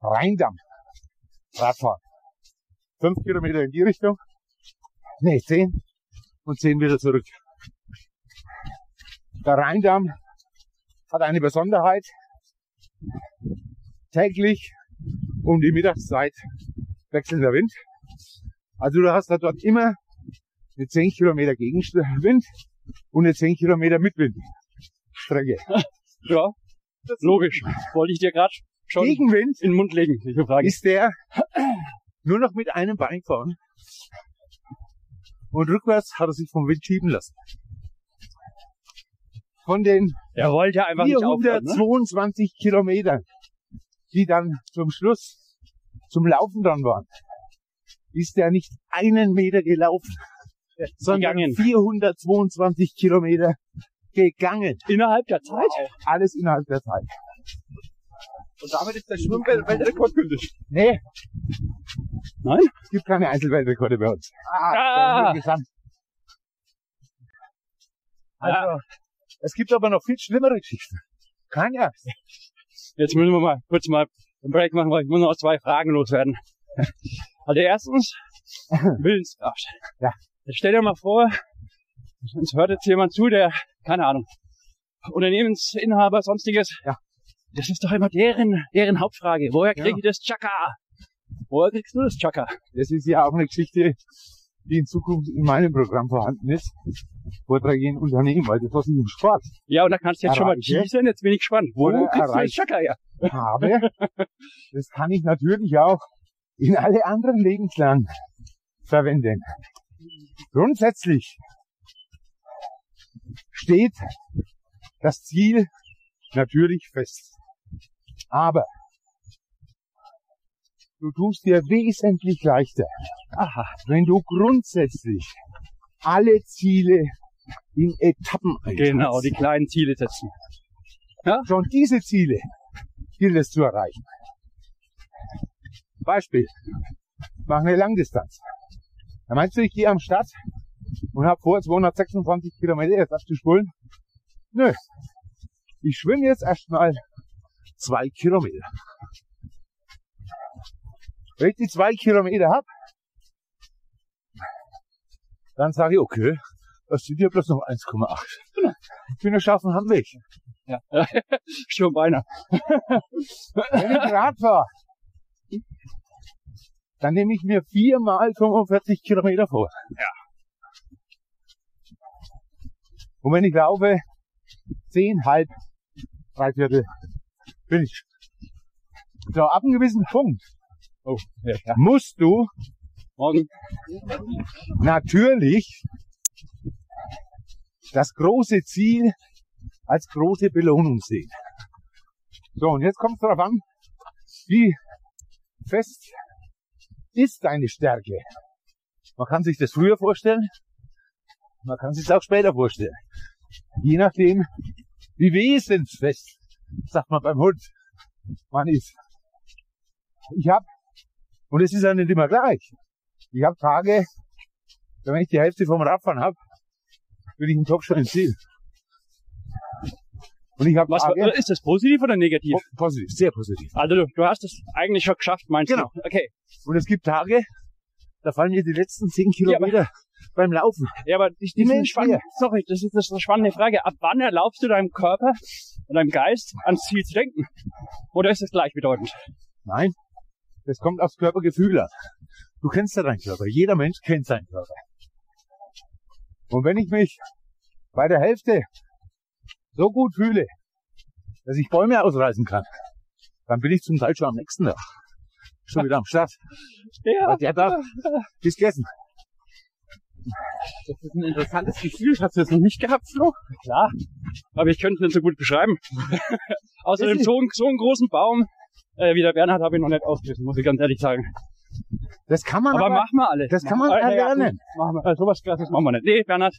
Rheindamm Radfahren. Fünf Kilometer in die Richtung, nee, zehn und zehn wieder zurück. Der Rheindamm hat eine Besonderheit. Täglich um die Mittagszeit wechselnder Wind. Also du hast da dort immer eine 10 Kilometer Gegenwind und eine 10 Kilometer Mitwindstrecke. <laughs> Ja, logisch. Wollte ich dir gerade schon Gegenwind in den Mund legen, Frage. ist der nur noch mit einem Bein fahren und rückwärts hat er sich vom Wind schieben lassen. Von den Er wollte einfach nicht aufhören, ne? 422 Kilometern, die dann zum Schluss zum Laufen dann waren, ist er nicht einen Meter gelaufen, <laughs> sondern Gegangen. 422 Kilometer gegangen. Innerhalb der Zeit? Alles innerhalb der Zeit. Und damit ist der Schwimmweltrekord gültig. Nee, Nein? es gibt keine Einzelweltrekorde bei uns. Ah, Gesamt. Also, es gibt aber noch viel schlimmere Geschichten. Keine Angst. Jetzt müssen wir mal kurz mal einen Break machen, weil ich muss noch zwei Fragen loswerden. Also erstens, <laughs> Willenskraft. Ja. Jetzt stell dir mal vor, uns hört jetzt jemand zu, der, keine Ahnung, Unternehmensinhaber, sonstiges. Ja. Das ist doch immer deren, deren Hauptfrage. Woher kriege Ja. ich das Chaka? Woher kriegst du das Chaka? Das ist ja auch eine Geschichte, die in Zukunft in meinem Programm vorhanden ist. In Unternehmen, weil das was ich im Sport Ja, und da kannst du jetzt schon mal teasern, jetzt bin ich gespannt. Wo Oder kriegst du. Chaka her? habe. Das kann ich natürlich auch in alle anderen Lebenslagen verwenden. Grundsätzlich steht das Ziel natürlich fest. Aber du tust dir wesentlich leichter, Aha. wenn du grundsätzlich alle Ziele in Etappen einteilst. Genau, die kleinen Ziele setzen. Schon diese Ziele gilt es zu erreichen. Beispiel. Mach eine Langdistanz. Da meinst du, ich gehe am Start und habe vor, 226 Kilometer jetzt abzuspulen? Nö. Ich schwimme jetzt erstmal zwei Kilometer. Wenn ich die zwei Kilometer hab, dann sage ich, okay, das sind ja bloß noch 1,8. Schöner. Ich bin auf dem Heimweg. Ja. <laughs> Schon beinahe. Wenn ich Rad fahre, dann nehme ich mir viermal 45 Kilometer vor. Ja. Und wenn ich laufe, zehn, halb, drei Viertel, bin ich. So, ab einem gewissen Punkt Oh, ja, ja. musst du Morgen. natürlich das große Ziel als große Belohnung sehen. So, und jetzt kommt es darauf an, wie fest ist deine Stärke. Man kann sich das früher vorstellen, man kann sich das auch später vorstellen. Je nachdem, wie wesensfest, sagt man beim Hund, man ist. Ich habe, und es ist ja nicht immer gleich, ich habe Tage, wenn ich die Hälfte vom Radfahren habe, bin ich im Kopf schon im Ziel. Und ich habe Was, Tage, ist das positiv oder negativ? po positiv, sehr positiv. Also du, du hast es eigentlich schon geschafft, meinst Genau. du? Okay. Und es gibt Tage, da fallen mir die letzten zehn Kilometer beim Laufen. Ja, aber ich, Menschen spannende, sorry, das ist, das ist eine spannende Frage. Ab wann erlaubst du deinem Körper und deinem Geist ans Ziel zu denken? Oder ist es gleichbedeutend? Nein, das kommt aufs Körpergefühl an. Du kennst ja deinen Körper. Jeder Mensch kennt seinen Körper. Und wenn ich mich bei der Hälfte so gut fühle, dass ich Bäume ausreißen kann, dann bin ich zum Teil schon am nächsten Tag. Schon wieder am Start. <laughs> Ja. Weil der Tag ist gegessen. Das ist ein interessantes Gefühl. Hast du das noch nicht gehabt, Flo? Klar. Aber ich könnte es nicht so gut beschreiben. <laughs> Außerdem so, einen- so einen großen Baum äh, wie der Bernhard habe ich noch nicht ausgerissen, muss ich ganz ehrlich sagen. Das kann man Aber aber, machen wir alle. das kann man ja, ja, erlernen. Machen wir. Also sowas krasses machen wir nicht. Nee, Bernhard,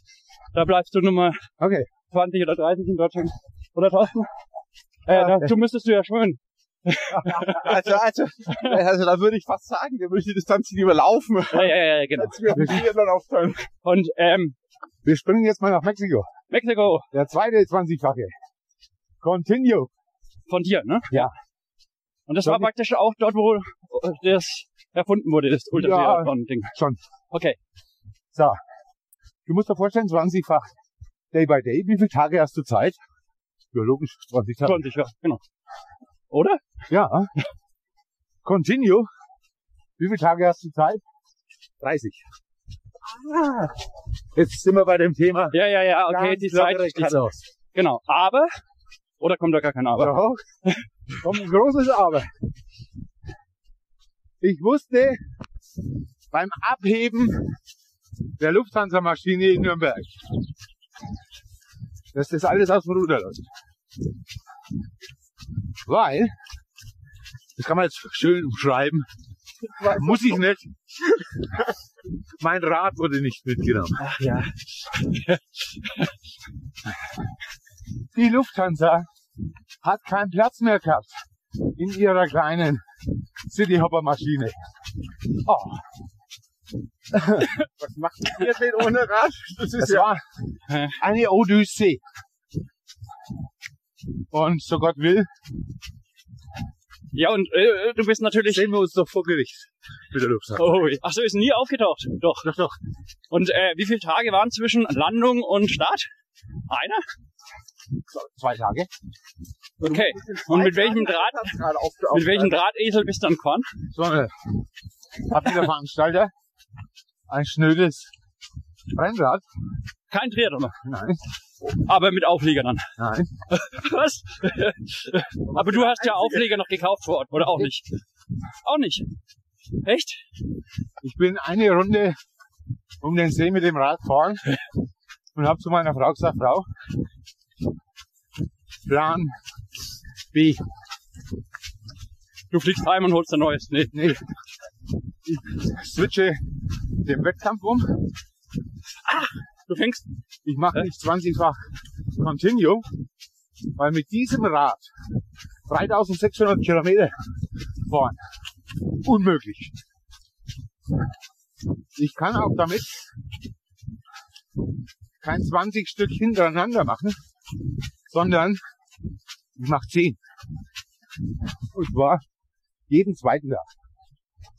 da bleibst du Nummer Okay. 20 oder 30 in Deutschland. Oder Thorsten? Äh, Ja. da, du müsstest du ja schwimmen. <laughs> Also, also, also da würde ich fast sagen, der würde die Distanz lieber laufen, Ja, ja, ja, genau. als wir Triathlon aufteilen. Und ähm, Wir springen jetzt mal nach Mexiko. Mexiko Der zweite 20-fache. Continue. von dir, ne? Ja. Und das Soll war praktisch auch dort, wo das erfunden wurde, das Ultratriathlon-Ding. Schon. Okay. So. Du musst dir vorstellen, 20-fach Day by Day. Wie viele Tage hast du Zeit? Ja, logisch, 20 Tage. 20, ja, genau. Oder? Ja. Continue. Wie viele Tage hast du Zeit? 30. Ah. Jetzt sind wir bei dem Thema. Ja, ja, ja, okay, die Zeit. Die, Cutoffs. genau. Aber, oder kommt da gar kein Aber? Doch. Kommt ein großes Aber. Ich wusste beim Abheben der Lufthansa-Maschine in Nürnberg, dass das alles aus dem Ruder läuft. Weil, das kann man jetzt schön umschreiben, muss ich nicht. Mein Rad wurde nicht mitgenommen. Ach ja. Die Lufthansa hat keinen Platz mehr gehabt in ihrer kleinen Cityhopper-Maschine. Oh, <laughs> Was macht ein Triathlon ohne Rad? Das ist das ja, war eine Odyssee. Und so Gott will, Ja, und äh, du bist natürlich. sehen wir uns doch vor Gericht der Lufthansa. Oh, ach so, ist nie aufgetaucht. Doch. Doch, doch. Und äh, wie viele Tage waren zwischen Landung und Start? Einer? Zwei Tage. Okay. Und mit welchem Draht, auf, auf mit welchem Drahtesel bist du dann gefahren? So eine, hat wieder Veranstalter ein schnödes Rennrad. Kein Triathlon. Nein, Aber mit Auflieger dann. nein. <laughs> Was? Aber du hast ja Aufleger noch gekauft vor Ort, oder auch nicht? Auch nicht. Echt? Ich bin eine Runde um den See mit dem Rad gefahren <laughs> und habe zu meiner Frau gesagt, Frau, Plan B. Du fliegst heim und holst ein neues. Nee. Nee, ich switche den Wettkampf um. Du fängst. Ich mache nicht 20-fach Continue, weil mit diesem Rad 3600 Kilometer fahren. Unmöglich. Ich kann auch damit kein 20 Stück hintereinander machen, sondern ich mache 10. Und zwar jeden zweiten Tag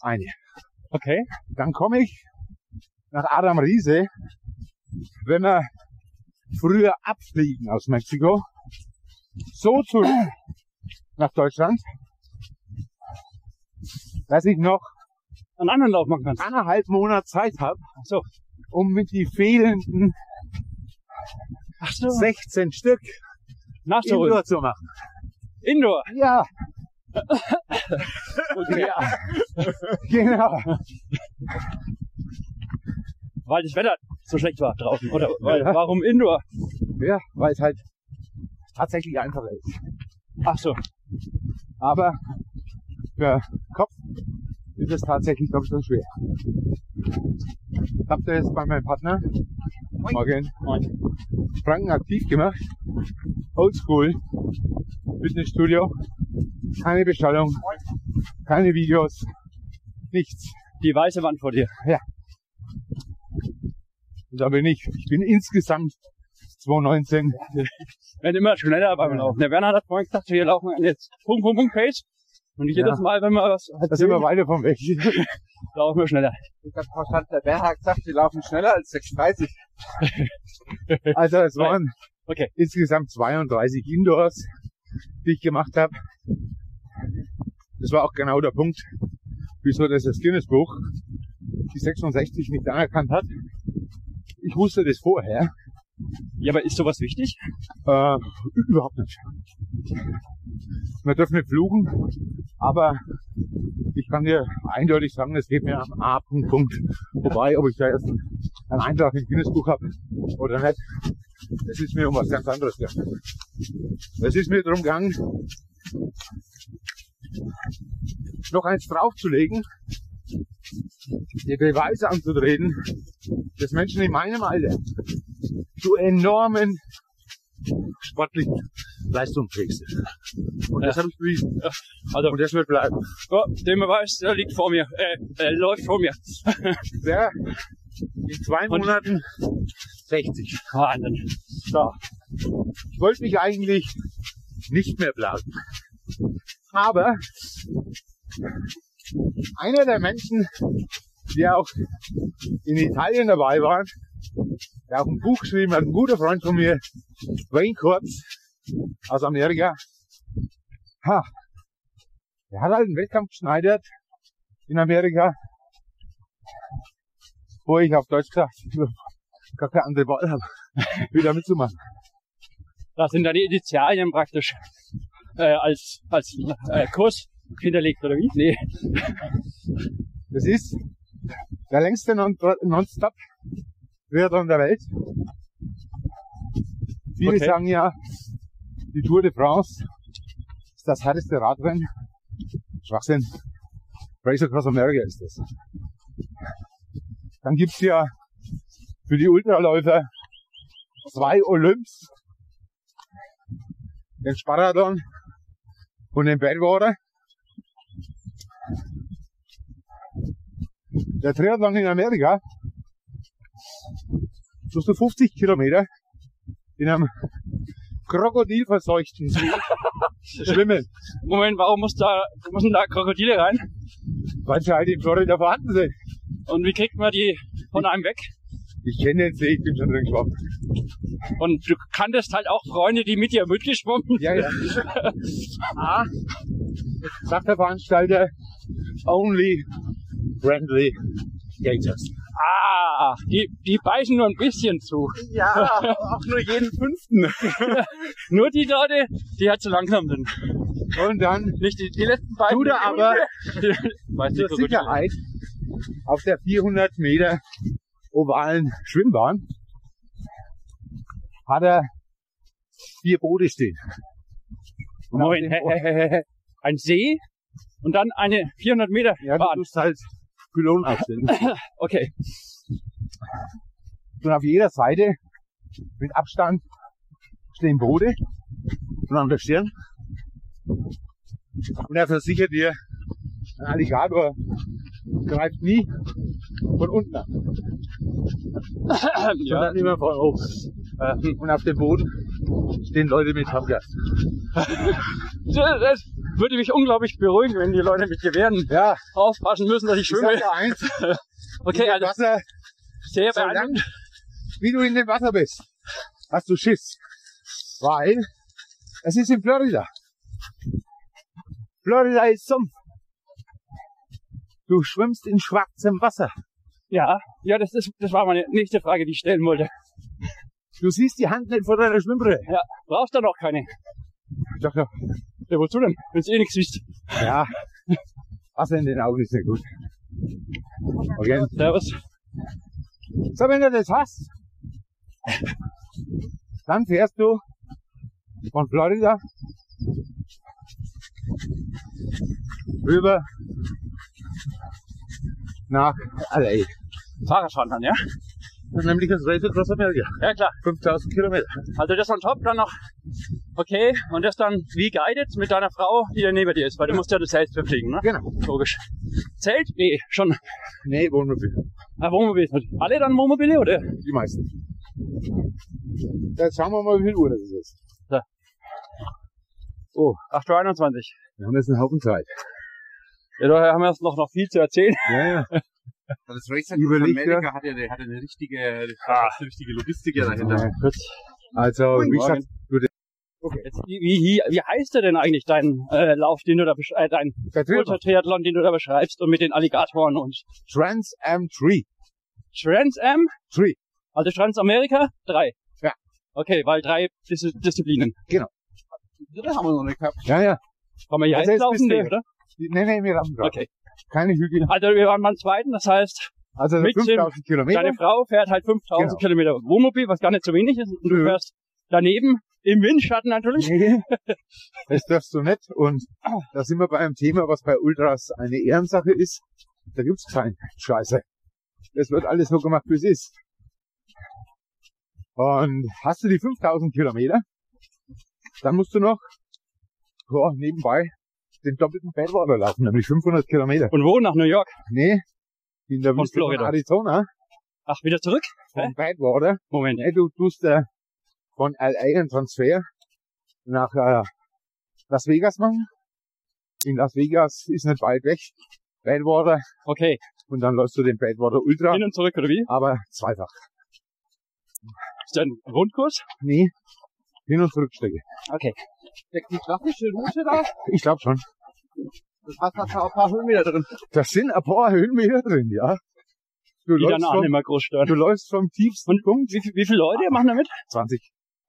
eine. Okay. Dann komme ich nach Adam Riese, wenn man früher abfliegen aus Mexiko, so zurück nach Deutschland, dass ich noch Einen anderen Lauf machen kannst. eineinhalb Monate Zeit habe, so. um mit die fehlenden Ach so. 16 Stück Nachzuholen. Indoor zu machen. Indoor. Ja, Okay. ja. genau. Weil das Wetter so schlecht war draußen. Oder weil, Ja. warum Indoor? Ja, weil es halt tatsächlich einfacher ist. Ach so. Aber für Kopf ist es tatsächlich doch so schwer. Ich habe das bei meinem Partner morgen Franken aktiv gemacht. Oldschool. Fitnessstudio. Keine Bestellung. Keine Videos. Nichts. Die weiße Wand vor dir. Und da bin ich. Ich bin insgesamt 2019. Werden immer schneller beim Laufen. Der Werner hat vorhin gesagt, wir laufen jetzt Punkt, Punkt, Punkt, Pace. Und jedes Ja. Mal, wenn wir was Da sind wir weiter vom Weg. <laughs> laufen wir schneller. Ich habe verstanden, der Bär hat gesagt, die laufen schneller als 6,30. <laughs> <laughs> Also es waren Okay. insgesamt 32 Indoors, die ich gemacht habe. Das war auch genau der Punkt, wieso das das Guinness-Buch die 66 nicht anerkannt hat. Ich wusste das vorher. Ja, aber ist sowas wichtig? Äh, überhaupt nicht. Wir dürfen nicht fluchen, aber ich kann dir eindeutig sagen, es geht mir am A-Punkt Punkt vorbei, ob ich da einen, einen Eintrag im Guinness-Buch habe oder nicht. Es ist mir um was ganz anderes gegangen. Es ist mir darum gegangen, noch eins draufzulegen, die Beweise anzutreten, dass Menschen in meinem Alter zu enormen sportlichen Leistungen fähig sind. Und das habe ich bewiesen. Also, Und das wird bleiben. oh, den Beweis, der liegt vor mir. Äh, äh läuft vor mir. <laughs> Ja, in zwei Und- Monaten 60. Wahnsinn. So. Ich wollte mich eigentlich nicht mehr blasen. Aber einer der Menschen, die auch in Italien dabei waren, der auch ein Buch geschrieben hat, ein guter Freund von mir, Wayne Kurz aus Amerika, ha, der hat halt einen Wettkampf geschneidert in Amerika, wo ich auf Deutsch gesagt gar keine andere Wahl habe, <laughs> wieder mitzumachen. Da sind dann die Initialien praktisch äh, als, als äh, Kurs hinterlegt, oder wie? Nee. Das ist der längste Non- Non-Stop Triathlon der Welt. Viele Okay. sagen ja, die Tour de France ist das härteste Radrennen. Schwachsinn. Race Across America ist das. Dann gibt's ja für die Ultraläufer zwei Olymps. Den Sparadon und den Badwater. Der Triathlon in Amerika du 50 Kilometer in einem <laughs> krokodilverseuchten See <laughs> schwimmen, Moment, warum muss da, müssen da Krokodile rein? weil sie halt in Florida vorhanden sind. Und wie kriegt man die von einem weg? Ich kenne den See, ich bin schon drin geschwommen. Und du kanntest halt auch Freunde, die mit dir mitgeschwommen. Ja, ja. A, sagt der Veranstalter, only friendly gators. Ah, die, die beißen nur ein bisschen zu. Ja, <laughs> auch nur jeden fünften. <laughs> Nur die Leute, die halt zu langsam sind. Und dann Nicht die, die letzten beiden. tut er aber <laughs> zur so. Sicherheit auf der 400 Meter ovalen Schwimmbahn hat er vier Boote stehen. Moment, ein See und dann eine 400 Meter Ja, du Bahn. musst halt Pylonen aufstellen. <laughs> Okay. Und auf jeder Seite mit Abstand stehen Boote und an der Stirn. Und er versichert dir, ein Alligator greift nie von unten an, ja. sondern immer von oben. Äh, Und auf dem Boden stehen Leute mit Handgas. Das, würde mich unglaublich beruhigen, wenn die Leute mit Gewehren Ja, aufpassen müssen, dass ich ich schwimme. dir eins, <laughs> Okay, also Wasser, sehr so beeindruckend. wie du in dem Wasser bist, hast du Schiss. Weil es ist in Florida. Florida ist Sumpf. Du schwimmst in schwarzem Wasser. Ja, ja, das ist, das war meine nächste Frage, die ich stellen wollte. Du siehst die Hand nicht vor deiner Schwimmbrille. Ja, brauchst du noch keine. Doch, doch. Ja, wozu denn? Wenn du eh nichts siehst. Ja. Wasser in den Augen ist nicht gut. Okay. Servus. So, wenn du das hast, dann fährst du von Florida rüber nach LA. Fahrradfahren dann, ja? Nämlich das Race Across America. Ja, klar. 5000 Kilometer. Also das on top dann noch, okay, und das dann wie guided mit deiner Frau, die da neben dir ist, weil du musst ja das Zelt befliegen, ne? Genau. Logisch. Zelt? Nee, schon. Nee, Wohnmobil. Ah, Wohnmobil. Alle dann Wohnmobile, oder? Die meisten. Jetzt schauen wir mal, wie viel Uhr das ist. So. Oh, 8.21 Uhr. wir haben jetzt einen Haufen Zeit. Ja, daher haben wir jetzt noch, noch viel zu erzählen. Ja, ja. <laughs> Das Race Überleg America hat ja, hat ja eine richtige, Ah. eine richtige Logistik ja dahinter. Also, wie gesagt, Jetzt, wie, wie, wie heißt der denn eigentlich dein äh, Lauf, den du da äh, dein. Ultra-Triathlon, den du da beschreibst und mit den Alligatoren und Trans Am Tree. Trans Am? Tree. Also Transamerika? Drei. Ja. Okay, weil drei Dis Disziplinen. Das haben wir noch nicht gehabt. Ja, ja. Kann man hier Also nee, oder? Nee, nee, wir haben gerade. Okay. Keine Hügel. Also wir waren beim zweiten, das heißt, Also Mit dem- 5000 Kilometer. deine Frau fährt halt 5000 Genau. Kilometer Wohnmobil, was gar nicht so wenig ist, und du fährst daneben im Windschatten natürlich. Nee, <laughs> das darfst du nicht. Und da sind wir bei einem Thema, was bei Ultras eine Ehrensache ist. Da gibt's kein Scheiße. Das wird alles so gemacht, wie es ist. Und hast du die 5000 Kilometer, dann musst du noch ja, nebenbei den doppelten Badwater laufen, nämlich 500 Kilometer. Und wo? Nach New York? Nee, in der Wüste von. Arizona, Ach, wieder zurück? von Badwater. Moment. Nee, du tust äh, von LA einen Transfer nach äh, Las Vegas machen. In Las Vegas ist nicht weit weg. Badwater Okay. und dann läufst du den Badwater Ultra, Hin und zurück, oder wie? aber zweifach. Ist der ein Rundkurs? Nee, Hin- und Zurückstrecke. Okay. Die klassische Route da, Ich glaube schon. Das hat da ein paar Höhenmeter drin. Da sind ein paar Höhenmeter drin, ja. Du Die dann läufst, auch nicht vom, mehr groß stören. du läufst vom tiefsten Und Punkt wie, wie viele Leute machen damit? 20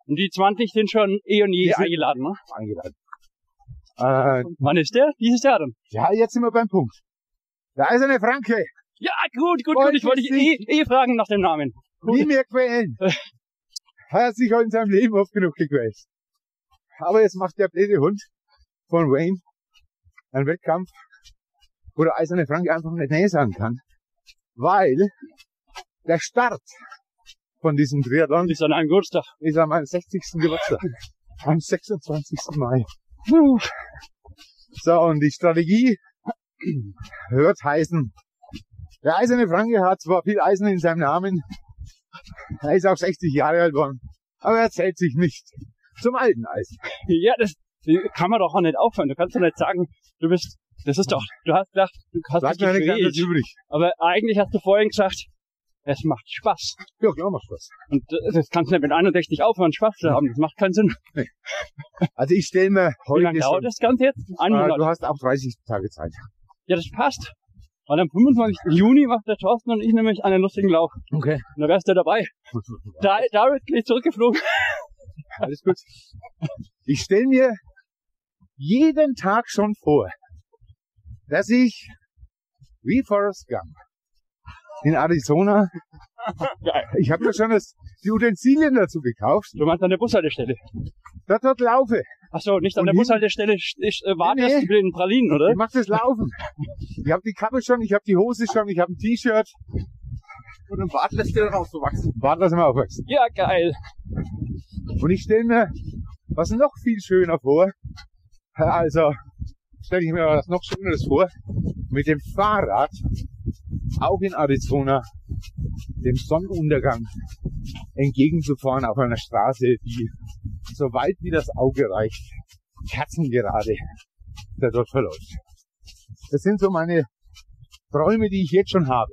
Und die 20 sind schon eh und je Die eingeladen, ne? eingeladen. Äh, Wann ist der? Dieses Jahr dann. ja, jetzt sind wir beim Punkt. Der eiserne Franke, Ja, gut, gut, gut. Ich wollte dich eh, eh fragen nach dem Namen. nie mehr quälen. <laughs> Hat sich auch in seinem Leben oft genug gequält. Aber jetzt macht der blöde Hund von Wayne einen Wettkampf, wo der eiserne Franke einfach nicht näher sagen kann. Weil der Start von diesem Triathlon Ist an einem Geburtstag. ist an meinem 60. Geburtstag. Am 26. Mai. So, und die Strategie wird heißen, der eiserne Franke hat zwar viel Eisen in seinem Namen, er ist auch 60 Jahre alt worden, aber er zählt sich nicht zum alten Eisen. Ja, das kann man doch auch nicht aufhören. Du kannst doch nicht sagen, du bist, das ist doch, du hast gedacht, du hast Bleibt dich gequält. übrig. Aber eigentlich hast du vorhin gesagt, es macht Spaß. Ja, klar macht Spaß. Und das kannst du nicht mit 61 aufhören, Spaß zu haben. Das macht keinen Sinn. Also ich stelle mir Wie heute lange dauert das Ganze jetzt? Ein äh, Monat. du hast auch 30 Tage Zeit. Ja, das passt. Weil am 25. Juni macht der Thorsten und ich nämlich einen lustigen Lauf. Okay. Und <laughs> da wärst du dabei. Da, directly zurückgeflogen. Alles gut. Ich stelle mir jeden Tag schon vor, dass ich wie Forrest Gump in Arizona, Geil. ich habe mir schon das, die Utensilien dazu gekauft, Du meinst an der Bushaltestelle. dort dort laufe. Ach so, nicht an Und der hin- Bushaltestelle ich, äh, wartest Nee, mit den Pralinen, oder? Ich mach das Laufen. Ich habe die Kappe schon, ich habe die Hose schon, ich habe ein T-Shirt. Und im Bad lässt der dann auch so wachsen. Warte, dass wir aufwachsen. Ja, geil. Und ich stelle mir was noch viel schöner vor. Also stelle ich mir was noch Schöneres vor. Mit dem Fahrrad, auch in Arizona, dem Sonnenuntergang entgegenzufahren auf einer Straße, die so weit wie das Auge reicht, kerzengerade, der dort verläuft. Das sind so meine Träume, die ich jetzt schon habe.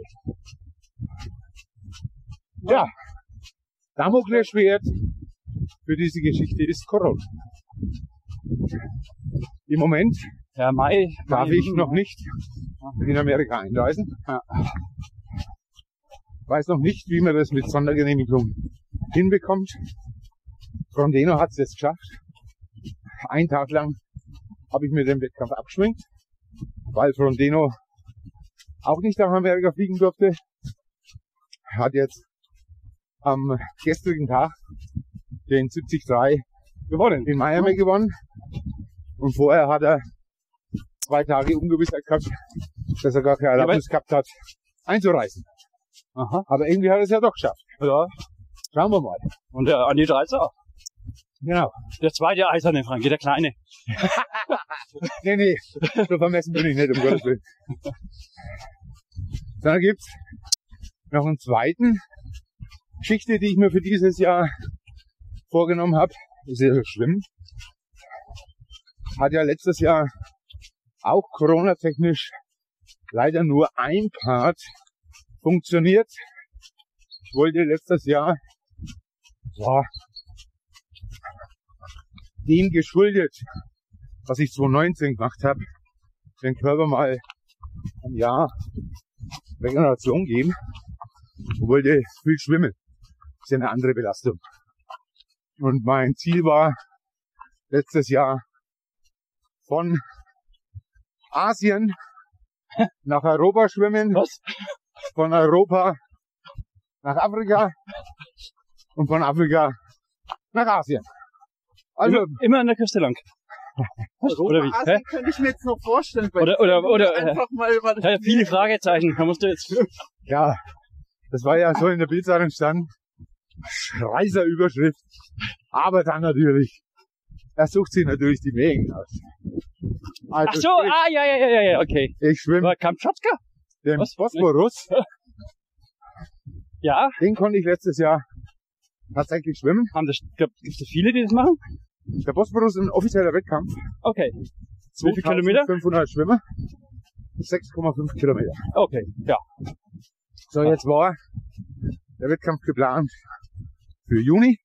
Ja, Damoklesschwert für diese Geschichte ist Corona. Im Moment Ja, Mai. darf Mai, ich noch nicht in Amerika einreisen. Ja. Weiß noch nicht, wie man das mit Sondergenehmigung hinbekommt. Frondeno hat es jetzt geschafft. Einen Tag lang habe ich mir den Wettkampf abgeschminkt, weil Frondeno auch nicht nach Amerika fliegen durfte. Hat jetzt am gestrigen Tag den 73 gewonnen. in Miami gewonnen. Und vorher hat er zwei Tage Ungewissheit gehabt, dass er gar keine Erlaubnis gehabt hat, einzureisen. Aha. Aber irgendwie hat er es ja doch geschafft. Ja. Schauen wir mal. Und der Andi Dreizer auch. Genau. Der zweite eiserne Frankie, der kleine. <laughs> Nee, nee, so vermessen bin ich nicht, um Gottes Willen. Dann gibt's noch einen zweiten Geschichte, die ich mir für dieses Jahr vorgenommen habe. Das Schwimmen. Hat ja letztes Jahr auch Corona-technisch leider nur ein Part funktioniert. Ich wollte letztes Jahr, ja, dem geschuldet, was ich 2019 gemacht habe, den Körper mal ein Jahr Regeneration geben und wollte viel schwimmen. Das ist ja eine andere Belastung. Und mein Ziel war letztes Jahr von Asien nach Europa schwimmen, Was? von Europa nach Afrika und von Afrika nach Asien. Also immer, immer an der Küste lang. Oder wie? Also, Hä? könnte ich mir jetzt noch vorstellen. Oder- oder- oder, äh, einfach mal über das Ja, viele Fragezeichen. Da musst du jetzt. Ja, das war ja so in der Bildzeitung stand. Schreiser Überschrift. Aber dann natürlich, er sucht sich natürlich die Wegen aus. Also Ach so, ah, ja, ja, ja, ja, ja, okay. ich schwimme Kamtschatka? den was? Bosporus, Ja. den konnte ich letztes Jahr tatsächlich schwimmen. Haben das, gibt es viele, die das machen? Der Bosporus ist ein offizieller Wettkampf. Okay. Wie viele Kilometer? 500 Schwimmer. 6,5 Kilometer. Okay, ja. So, jetzt war der Wettkampf geplant für Juni,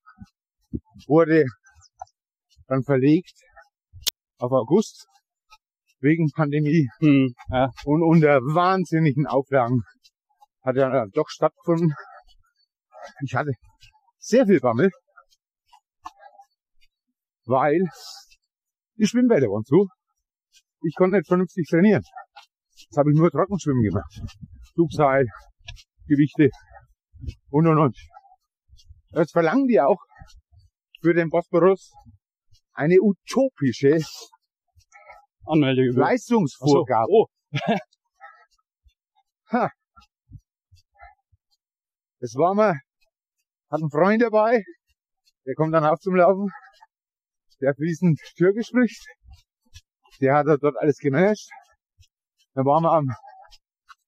wurde dann verlegt auf August wegen Pandemie Hm, ja. und unter wahnsinnigen Auflagen hat er dann doch stattgefunden. Ich hatte sehr viel Bammel, weil die Schwimmbäder waren zu. Ich konnte nicht vernünftig trainieren. Jetzt habe ich nur Trockenschwimmen gemacht. Flugseil, Gewichte und und und. Jetzt verlangen die auch für den Bosporus eine utopische Anmeldegebühr. Ach so, Leistungsvorgabe. Oh, <laughs> Das war mal, hat einen Freund dabei, der kommt dann auch zum Laufen, der fließend Türkisch spricht. Der hat dort alles gemanagt. Dann waren wir am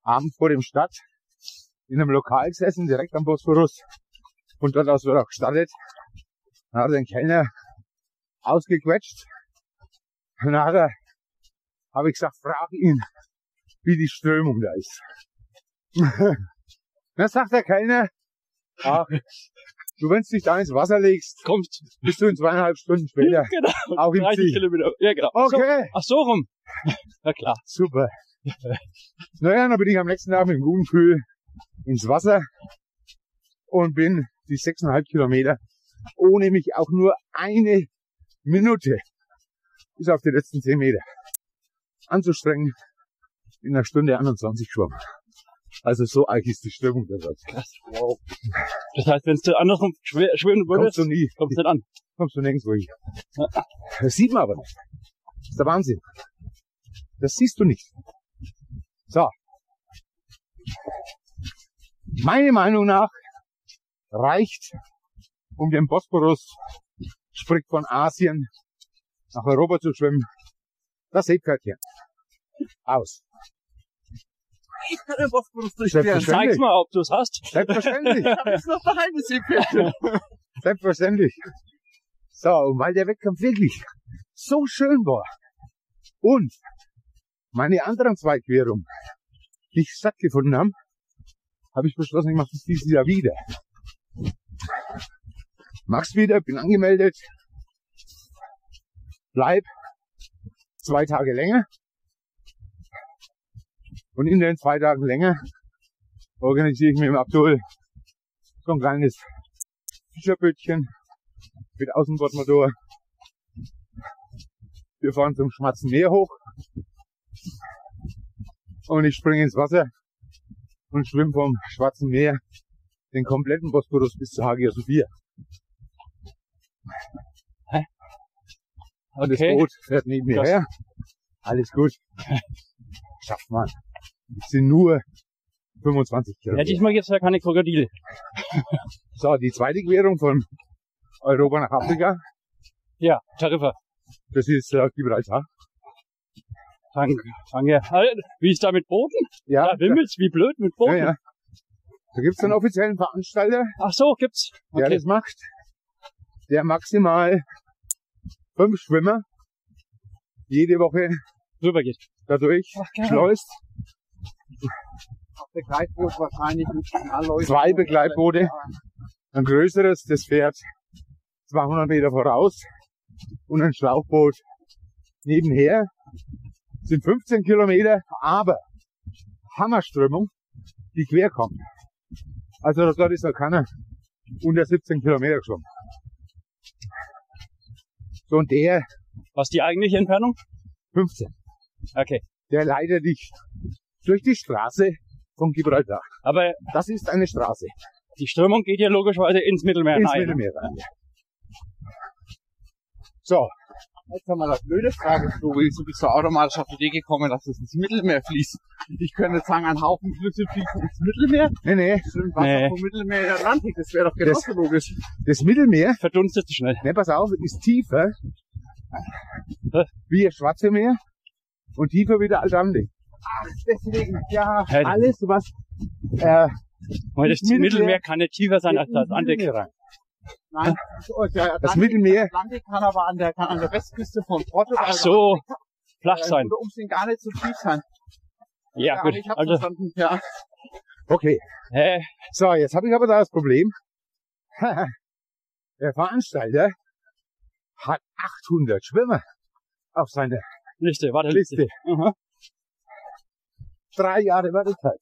Abend vor dem Stadt in einem Lokal gesessen, direkt am Bosporus. Und dort aus wird auch gestartet. Dann hat er den Kellner ausgequetscht. Und dann hat er, habe ich gesagt, frag ihn, wie die Strömung da ist. <laughs> Dann sagt der Kellner, ach, du wenn du dich da ins Wasser legst, kommt. bist du in zweieinhalb Stunden später <laughs> Genau. auch im 30 Ziel. Kilometer. Ja, genau. So. Okay, Ach so rum. <laughs> Ja klar. super. Naja, dann bin ich am nächsten Tag mit einem guten Gefühl ins Wasser und bin die sechseinhalb Kilometer ohne mich auch nur eine Minute bis auf die letzten zehn Meter anzustrengen in einer Stunde 21 geschwommen. Also so arg ist die Strömung dort. Krass. Wow. Das heißt, wenn du andersrum schw schwimmen Kommst würdest, du nie, kommst du nicht an. kommst du nirgendwo hin. Das sieht man aber nicht. Das ist der Wahnsinn. Das siehst du nicht. So. Meiner Meinung nach reicht, um den Bosporus, sprich von Asien nach Europa zu schwimmen, das Seepferdchen. Aus. Ich kann den Bosporus durchqueren. Zeig's mal, ob du es hast. Selbstverständlich. <laughs> Ich habe noch daheim das Seepferdchen. <laughs> Selbstverständlich. So, und weil der Wettkampf wirklich so schön war und meine anderen zwei Querungen nicht stattgefunden haben, habe ich beschlossen, ich mache das dieses Jahr wieder. Mach's wieder, bin angemeldet. Bleib zwei Tage länger. Und in den zwei Tagen länger organisiere ich mir im Abdul so ein kleines Fischerbötchen mit Außenbordmotor. Wir fahren zum Schwarzen Meer hoch und ich springe ins Wasser und schwimme vom Schwarzen Meer den kompletten Bosporus bis zur Hagia Sophia. Und das Okay. Boot fährt neben mir her. Alles gut. Schafft man. Es sind nur 25 Ja, Kilometer. diesmal gibt's ja keine Krokodile. <laughs> So, die zweite Querung von Europa nach Afrika, Ja, Tariffa. das ist äh, Gibraltar. Danke, danke. Alter, Wie ist da mit Booten? Ja, Da wimmelt's wie blöd mit ja, Booten. ja. Da gibt's einen offiziellen Veranstalter, Ach so, gibt's. der Okay. das macht, der maximal fünf Schwimmer jede Woche Rüber geht. dadurch Ach, schleust. Begleitboot wahrscheinlich mit. Zwei Begleitboote. Ein größeres, das fährt 200 Meter voraus und ein Schlauchboot nebenher. Sind 15 Kilometer, aber Hammerströmung, die quer kommt. Also dort ist noch keiner unter 17 Kilometer geschwommen. Und der Was die eigentliche Entfernung? 15, Okay. der leitet dich durch die Straße von Gibraltar. Aber Das ist eine Straße die Strömung geht ja logischerweise ins Mittelmeer ins rein. Mittelmeer rein. So, Jetzt haben wir eine blöde Frage, Tobi. Du bist doch automatisch auf die Idee gekommen, dass es ins Mittelmeer fließt. Ich könnte jetzt sagen, ein Haufen Flüsse fließen ins Mittelmeer. nee, nee, Schwimmt Wasser Nee. vom Mittelmeer in den Atlantik. Das wäre doch genauso logisch. das Mittelmeer Verdunstet zu schnell. Ne, pass auf, ist tiefer Was? wie das Schwarze Meer und tiefer wie der Atlantik. Ach, deswegen, ja. Alles, was äh, Weil das Mittelmeer- Mittelmeer kann nicht tiefer sein als das Atlantik. Nein, der Atlantik, Das Mittelmeer, Atlantik kann aber an der, kann an der Westküste von Portugal Ach so, flach sein. unter Umständen gar nicht so tief sein. Ja, gut. ich hab's Also, verstanden, ja. okay. hä? So, jetzt habe ich aber da das Problem. <laughs> der Veranstalter hat 800 Schwimmer auf seiner Liste, warte, Liste. Liste. Drei Jahre Wartezeit.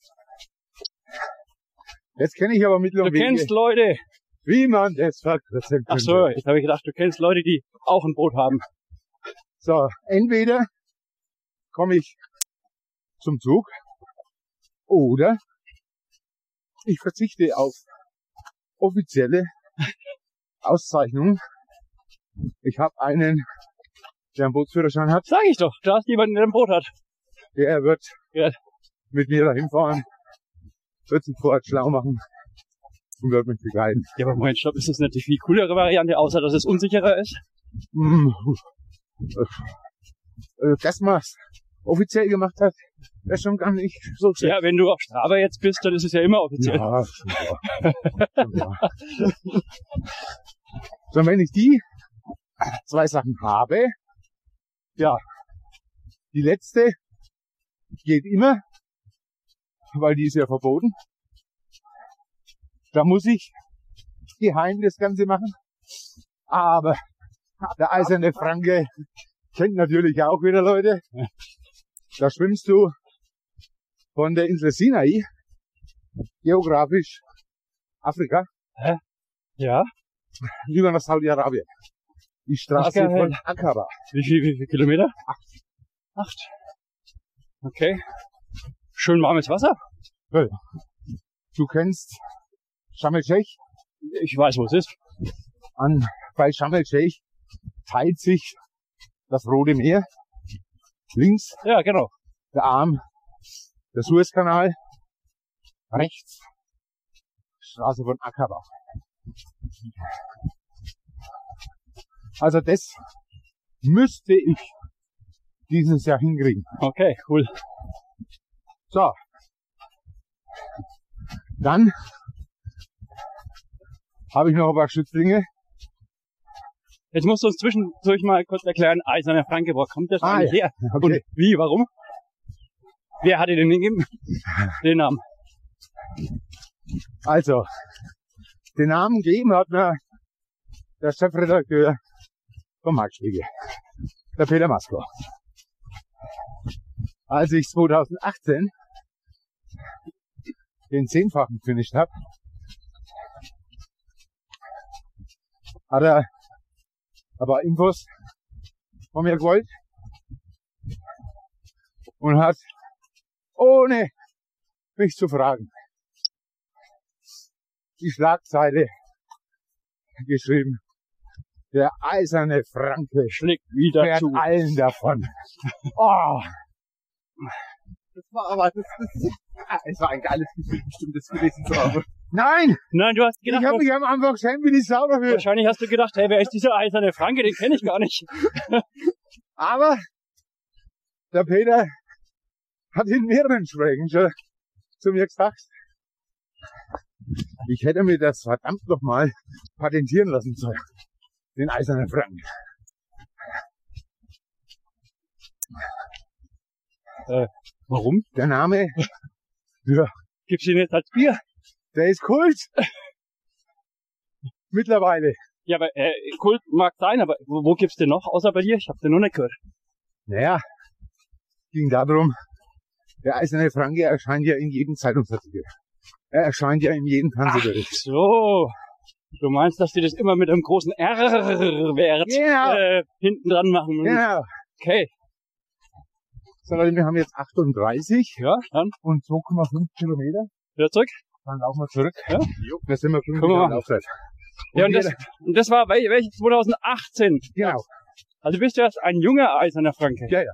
Jetzt kenne ich aber Mittel Du Wege, kennst Leute. Wie man das verkürzen Ach könnte. so, jetzt habe ich gedacht, du kennst Leute, die auch ein Boot haben. So, entweder komme ich zum Zug oder ich verzichte auf offizielle Auszeichnungen. Ich habe einen, der einen Bootsführerschein hat, Sag ich doch, da ist jemand, der ein Boot hat. der wird Ja. mit mir dahin fahren, wird sich vorher schlau machen und wird mich begleiten. Ja, aber Moment, stopp, ist das nicht die viel coolere Variante, außer dass es unsicherer ist? Dass man es offiziell gemacht hat, ist schon gar nicht so schlecht. Ja, wenn du auf Strava jetzt bist, dann ist es ja immer offiziell. Ja, wahr. So, wenn ich die zwei Sachen habe, ja, die letzte geht immer, weil die ist ja verboten. Da muss ich geheim das Ganze machen. Aber der eiserne Franke kennt natürlich auch wieder Leute. Da schwimmst du von der Insel Sinai geografisch Afrika Ja? rüber nach Saudi-Arabien. Die Straße von Aqaba. Wie viel, wie viel Kilometer? Acht. Acht. Okay. Schön warmes Wasser. Du kennst Sharm el-Sheikh. Ich weiß, wo es ist. An, bei Sharm el-Sheikh teilt sich das Rote Meer. Links Ja, genau. der Arm, der Suezkanal. Rechts Straße von Aqaba. Also das müsste ich dieses Jahr hinkriegen. Okay, cool. So. Dann habe ich noch ein paar Schützlinge. Jetzt musst du uns zwischendurch mal kurz erklären, Eiserner Franke, wo kommt das Ah, eigentlich her? <laughs> Und Okay. wie, warum? Wer hat dir den gegeben? <laughs> Den Namen. Also, den Namen gegeben hat mir der Chefredakteur vom Marktspiegel, der Peter Masko. Als ich 2018 den Zehnfachen finished habe, hat er aber Infos von mir gewollt und hat ohne mich zu fragen die Schlagzeile geschrieben. Der eiserne Franke Schlägt wieder fährt zu. allen davon. Oh, Das war aber, das, das, ah, es war ein geiles Gefühl, bestimmt das gelesen zu haben. Nein! Nein, du hast Ich gedacht, habe mich am Anfang schämt wie die Sau dafür. wahrscheinlich hast du gedacht, hey, wer ist dieser eiserne Franke? Den kenne ich gar nicht. <laughs> Aber der Peter hat in mehreren Schrägen schon zu mir gesagt, ich hätte mir das verdammt nochmal patentieren lassen sollen. Den eisernen Frank. Warum? Der Name, <laughs> ja, Gibt's ihn jetzt als Bier? Der ist Kult. <laughs> Mittlerweile. Ja, aber äh, Kult mag sein, aber wo, wo gibt's den noch, außer bei dir? Ich habe den noch nicht gehört. Naja, ging darum, der eiserne Franke erscheint ja in jedem Zeitungsartikel. Er erscheint ja in jedem Fernsehbericht. So. Du meinst, dass die das immer mit einem großen R-Wert Genau. äh, hinten dran machen? müssen? Genau. Okay. So Leute, wir haben jetzt 38 Ja, dann und 2,5 Kilometer. wieder zurück. Dann laufen wir zurück. Ja. Da sind wir 5 Können wir Minuten machen. Laufzeit. Ja, und das, und das war wel- welche 2018. Genau. Also bist du erst ein junger eiserner Franke. Ja, ja.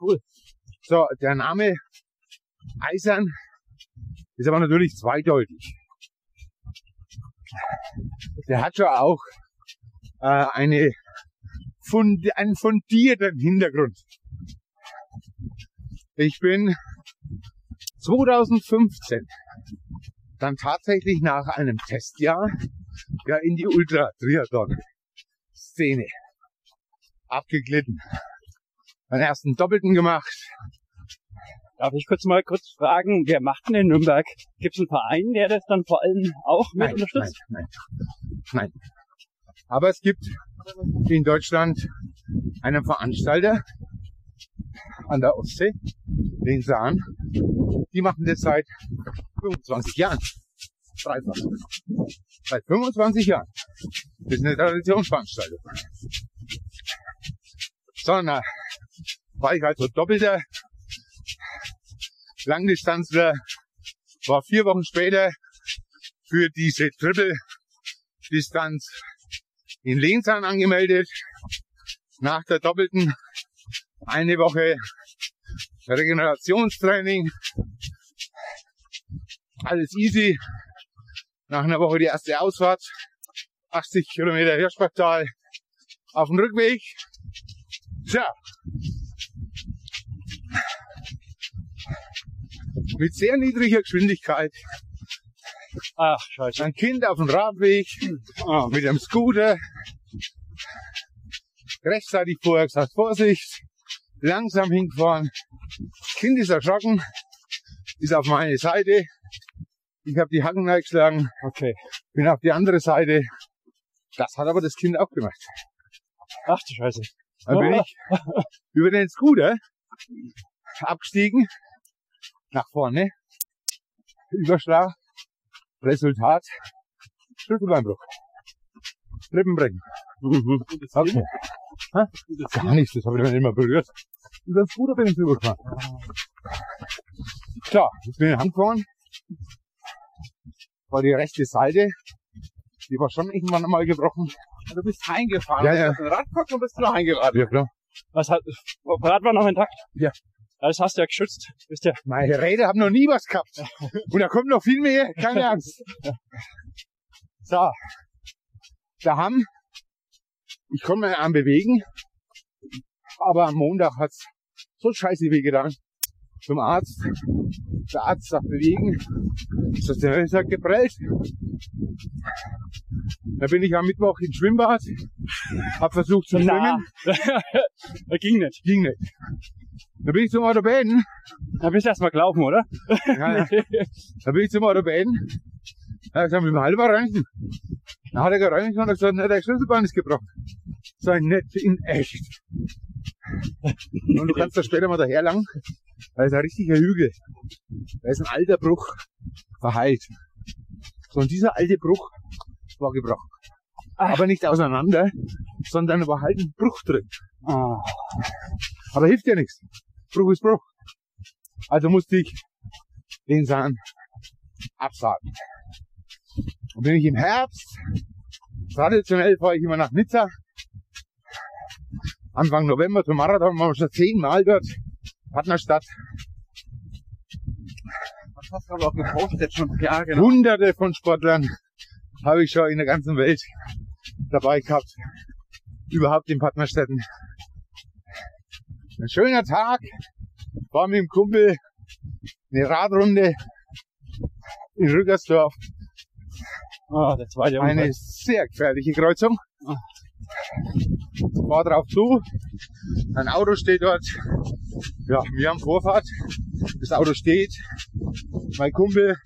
Cool. So, der Name Eisern ist aber natürlich zweideutig. Der hat schon auch äh, eine fund einen fundierten Hintergrund. Ich bin 2015 dann tatsächlich nach einem Testjahr ja in die Ultra-Triathlon-Szene abgeglitten. Meinen ersten Doppelten gemacht. Darf ich kurz mal kurz fragen, wer macht denn in Nürnberg? Gibt es einen Verein, der das dann vor allem auch mit Nein, unterstützt? nein, nein, nein. Aber es gibt in Deutschland einen Veranstalter an der Ostsee, den Sahn. Die machen das seit 25 Jahren. Dreifach. Seit 25 Jahren. Das ist eine Traditionsveranstaltung. Sondern war ich also doppelter Langdistanzler, war vier Wochen später für diese Triple-Distanz in Lenzahn angemeldet. Nach der doppelten eine Woche Regenerationstraining. Alles easy. Nach einer Woche die erste Ausfahrt. 80 Kilometer Hirschbachtal. Auf dem Rückweg. Tja. Mit sehr niedriger Geschwindigkeit. Ach, scheiße. Ein Kind auf dem Radweg Ah, mit einem Scooter. Rechtzeitig vorher gesagt, Vorsicht, langsam hingefahren. Kind ist erschrocken, ist auf meine Seite. Ich habe die Hacken eingeschlagen, okay. bin auf die andere Seite. Das hat aber das Kind auch gemacht. Ach du Scheiße. Dann bin ich über den Scooter abgestiegen, nach vorne, Überschlag, Resultat, Schlüsselbeinbruch. Rippenbrechen. Mhm. Okay. Hä? Gar nichts, das habe ich dann immer berührt. Über den Scooter bin ich drüber gefahren. Klar, jetzt bin ich angefahren. War die rechte Seite, die war schon irgendwann einmal gebrochen. Du bist heimgefahren. Ja, ja. Du hast ein Radbock und bist du heimgeraten. Ja klar. Was hat, Rad war noch intakt? Ja. Das hast du ja geschützt. Bist ja, Meine Räder haben noch nie was gehabt. <laughs> Und da kommt noch viel mehr, keine Angst. So. Da haben, ich konnte meinen Arm bewegen, aber am Montag hat's so scheiße weh getan. Zum Arzt. Der Arzt sagt bewegen. Das ist der sagt geprellt. Da bin ich am Mittwoch ins Schwimmbad, hab versucht zu schwimmen, <laughs> das ging nicht. ging nicht. Da bin ich zum Orthopäden, Da bist du erst mal gelaufen, oder? ja, ja. <laughs> da bin ich zum Orthopäden, er hat gesagt, mit dem halber Röntgen. Dann hat er gereinigt und hat gesagt, na, der Schlüsselbein ist gebrochen. Sei nett in echt. Und du kannst da später mal daher lang. Da ist ein richtiger Hügel. Da ist ein alter Bruch verheilt. So, und dieser alte Bruch war gebrochen. Aber nicht auseinander, sondern war halt ein Bruch drin. Ah. Aber hilft ja nichts. Bruch ist Bruch. Also musste ich den Sahn absagen. Und bin ich im Herbst, traditionell fahre ich immer nach Nizza. Anfang November zum Marathon, waren wir schon zehnmal dort. Partnerstadt. Das hast du aber auch gepostet schon. Ja, genau. Hunderte von Sportlern habe ich schon in der ganzen Welt dabei gehabt. Überhaupt in Partnerstädten. Ein schöner Tag. War mit dem Kumpel eine Radrunde in Rüggersdorf. Ah, der zweite Eine Unfall. sehr gefährliche Kreuzung. Fahr drauf zu. Ein Auto steht dort. Ja, wir haben Vorfahrt. Das Auto steht. Mein Kumpel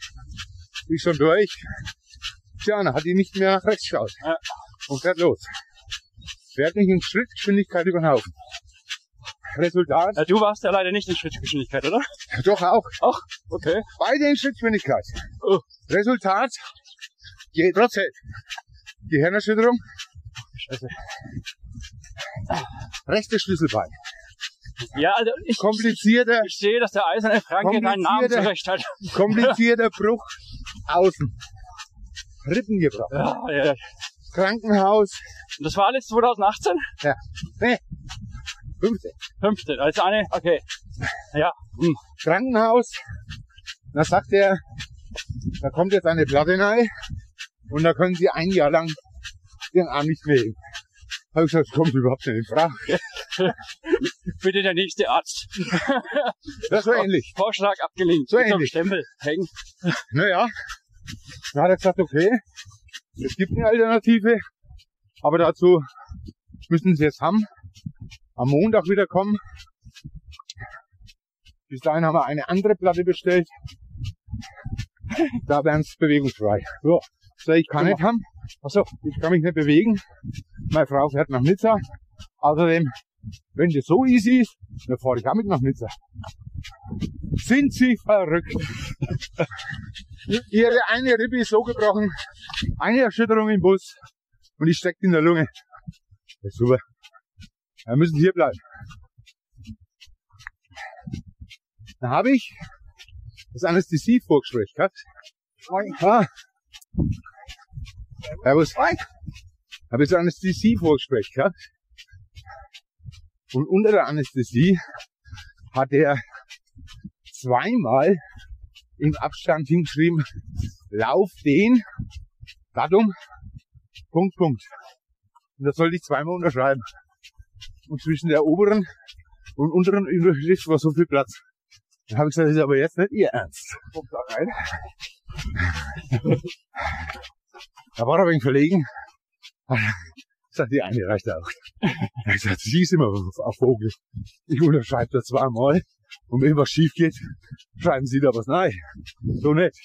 ist schon durch. Tja, hat die nicht mehr rechts geschaut. Ja. Und fährt los. Fährt nicht in Schrittgeschwindigkeit über den Haufen. Resultat, Ja, du warst ja leider nicht in Schrittgeschwindigkeit, oder? doch auch. Ach, okay. Beide in Schrittgeschwindigkeit. Oh. Resultat, je, trotzdem, Gehirnerschütterung, Scheiße. rechtes Schlüsselbein. Ja, also ich, Komplizierter, ich sehe, dass der eiserne Franke deinen Namen zurecht hat. komplizierter Bruch außen. Rippen gebrochen. Ja, ja, ja. Krankenhaus, Und das war alles 2018? nee, 15. 15. Also eine, okay. Ja. Hm. Krankenhaus. Da sagt er, da kommt jetzt eine Platte rein und da können Sie ein Jahr lang den Arm nicht bewegen. Habe ich gesagt, das kommt überhaupt nicht in Frage. <laughs> Bitte der nächste Arzt. Das war ähnlich. Vorschlag abgelehnt. So ähnlich. Stempel hängen. Naja, dann hat er gesagt, okay, es gibt eine Alternative, aber dazu müssen Sie jetzt haben, am Montag wieder kommen. Bis dahin haben wir eine andere Platte bestellt. Da wären es bewegungsfrei. Ja. Ich kann Guck nicht haben. Achso. Ich kann mich nicht bewegen. Meine Frau fährt nach Nizza. Außerdem, wenn das so easy ist, dann fahre ich auch mit nach Nizza. Sind Sie verrückt? Ihre eine Rippe ist so gebrochen, eine Erschütterung im Bus und die steckt in der Lunge. Das ist super. Wir müssen hier bleiben. Dann habe ich das Anästhesie-Vorgespräch gehabt. Ah. Servus. Habe jetzt Anästhesie-Vorgespräch gehabt. Und unter der Anästhesie hat er zweimal im Abstand hingeschrieben, lauf den, Datum, Punkt, Punkt. Und das sollte ich zweimal unterschreiben. Und zwischen der oberen und unteren Überschrift war so viel Platz. Dann habe ich gesagt, das ist aber jetzt nicht Ihr Ernst. Kommt da rein. Da war er ein wenig verlegen. Ich <laughs> sagte, die eine reicht auch. Er gesagt, sie ist immer auf Vogel. Ich unterschreibe das zweimal. Und wenn was schief geht, schreiben Sie da was rein. So nett.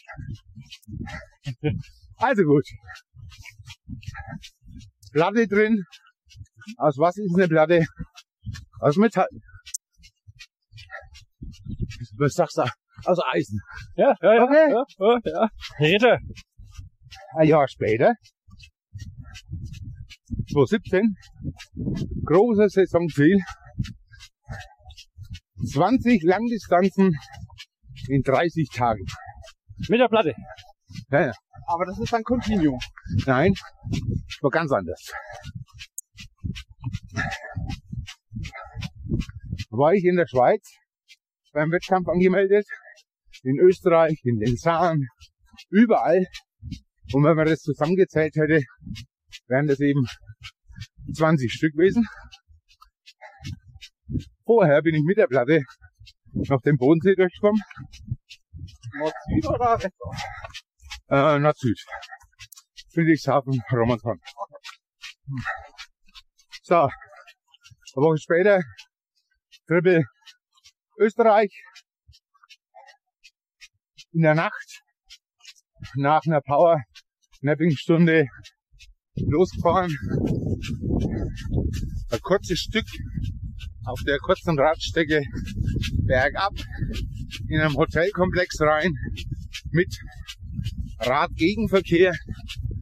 Also gut. Platte drin. Aus was ist eine Platte? Aus Metall. Was sagst du? Aus Eisen. Ja, ja, ja. Okay. ja, ja, ja. Rede. Ein Jahr später, 2017, großer Saisonziel, 20 Langdistanzen in 30 Tagen. Mit der Platte. Ja, ja. Aber das ist ein Continuum. Nein, war ganz anders. War ich in der Schweiz beim Wettkampf angemeldet, in Österreich, in den Zahlen, überall. Und wenn man das zusammengezählt hätte, wären das eben 20 Stück gewesen. Vorher bin ich mit der Platte nach dem Bodensee durchgekommen, Nord-Süd oder West? äh, nach Süd. Friedrichshafen, Romanshorn. So, eine Woche später, Triple Österreich. In der Nacht, nach einer Power-Napping-Stunde, losgefahren. Ein kurzes Stück auf der kurzen Radstrecke bergab in einem Hotelkomplex rein mit Radgegenverkehr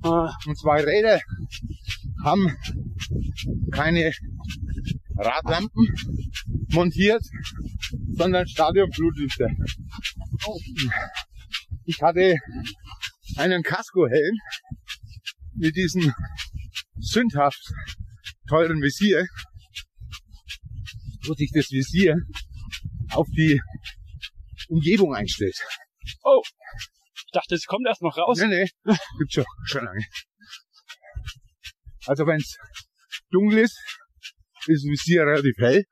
Ah, und zwei Räder haben keine Radlampen montiert, sondern Stadionflutlichter. Ich hatte einen Kaskohelm mit diesem sündhaft teuren Visier, wo sich das Visier auf die Umgebung einstellt. oh, ich dachte, es kommt erst noch raus. Nee, nee, gibt's schon, schon lange. Also wenn's dunkel ist, ist das Visier relativ hell.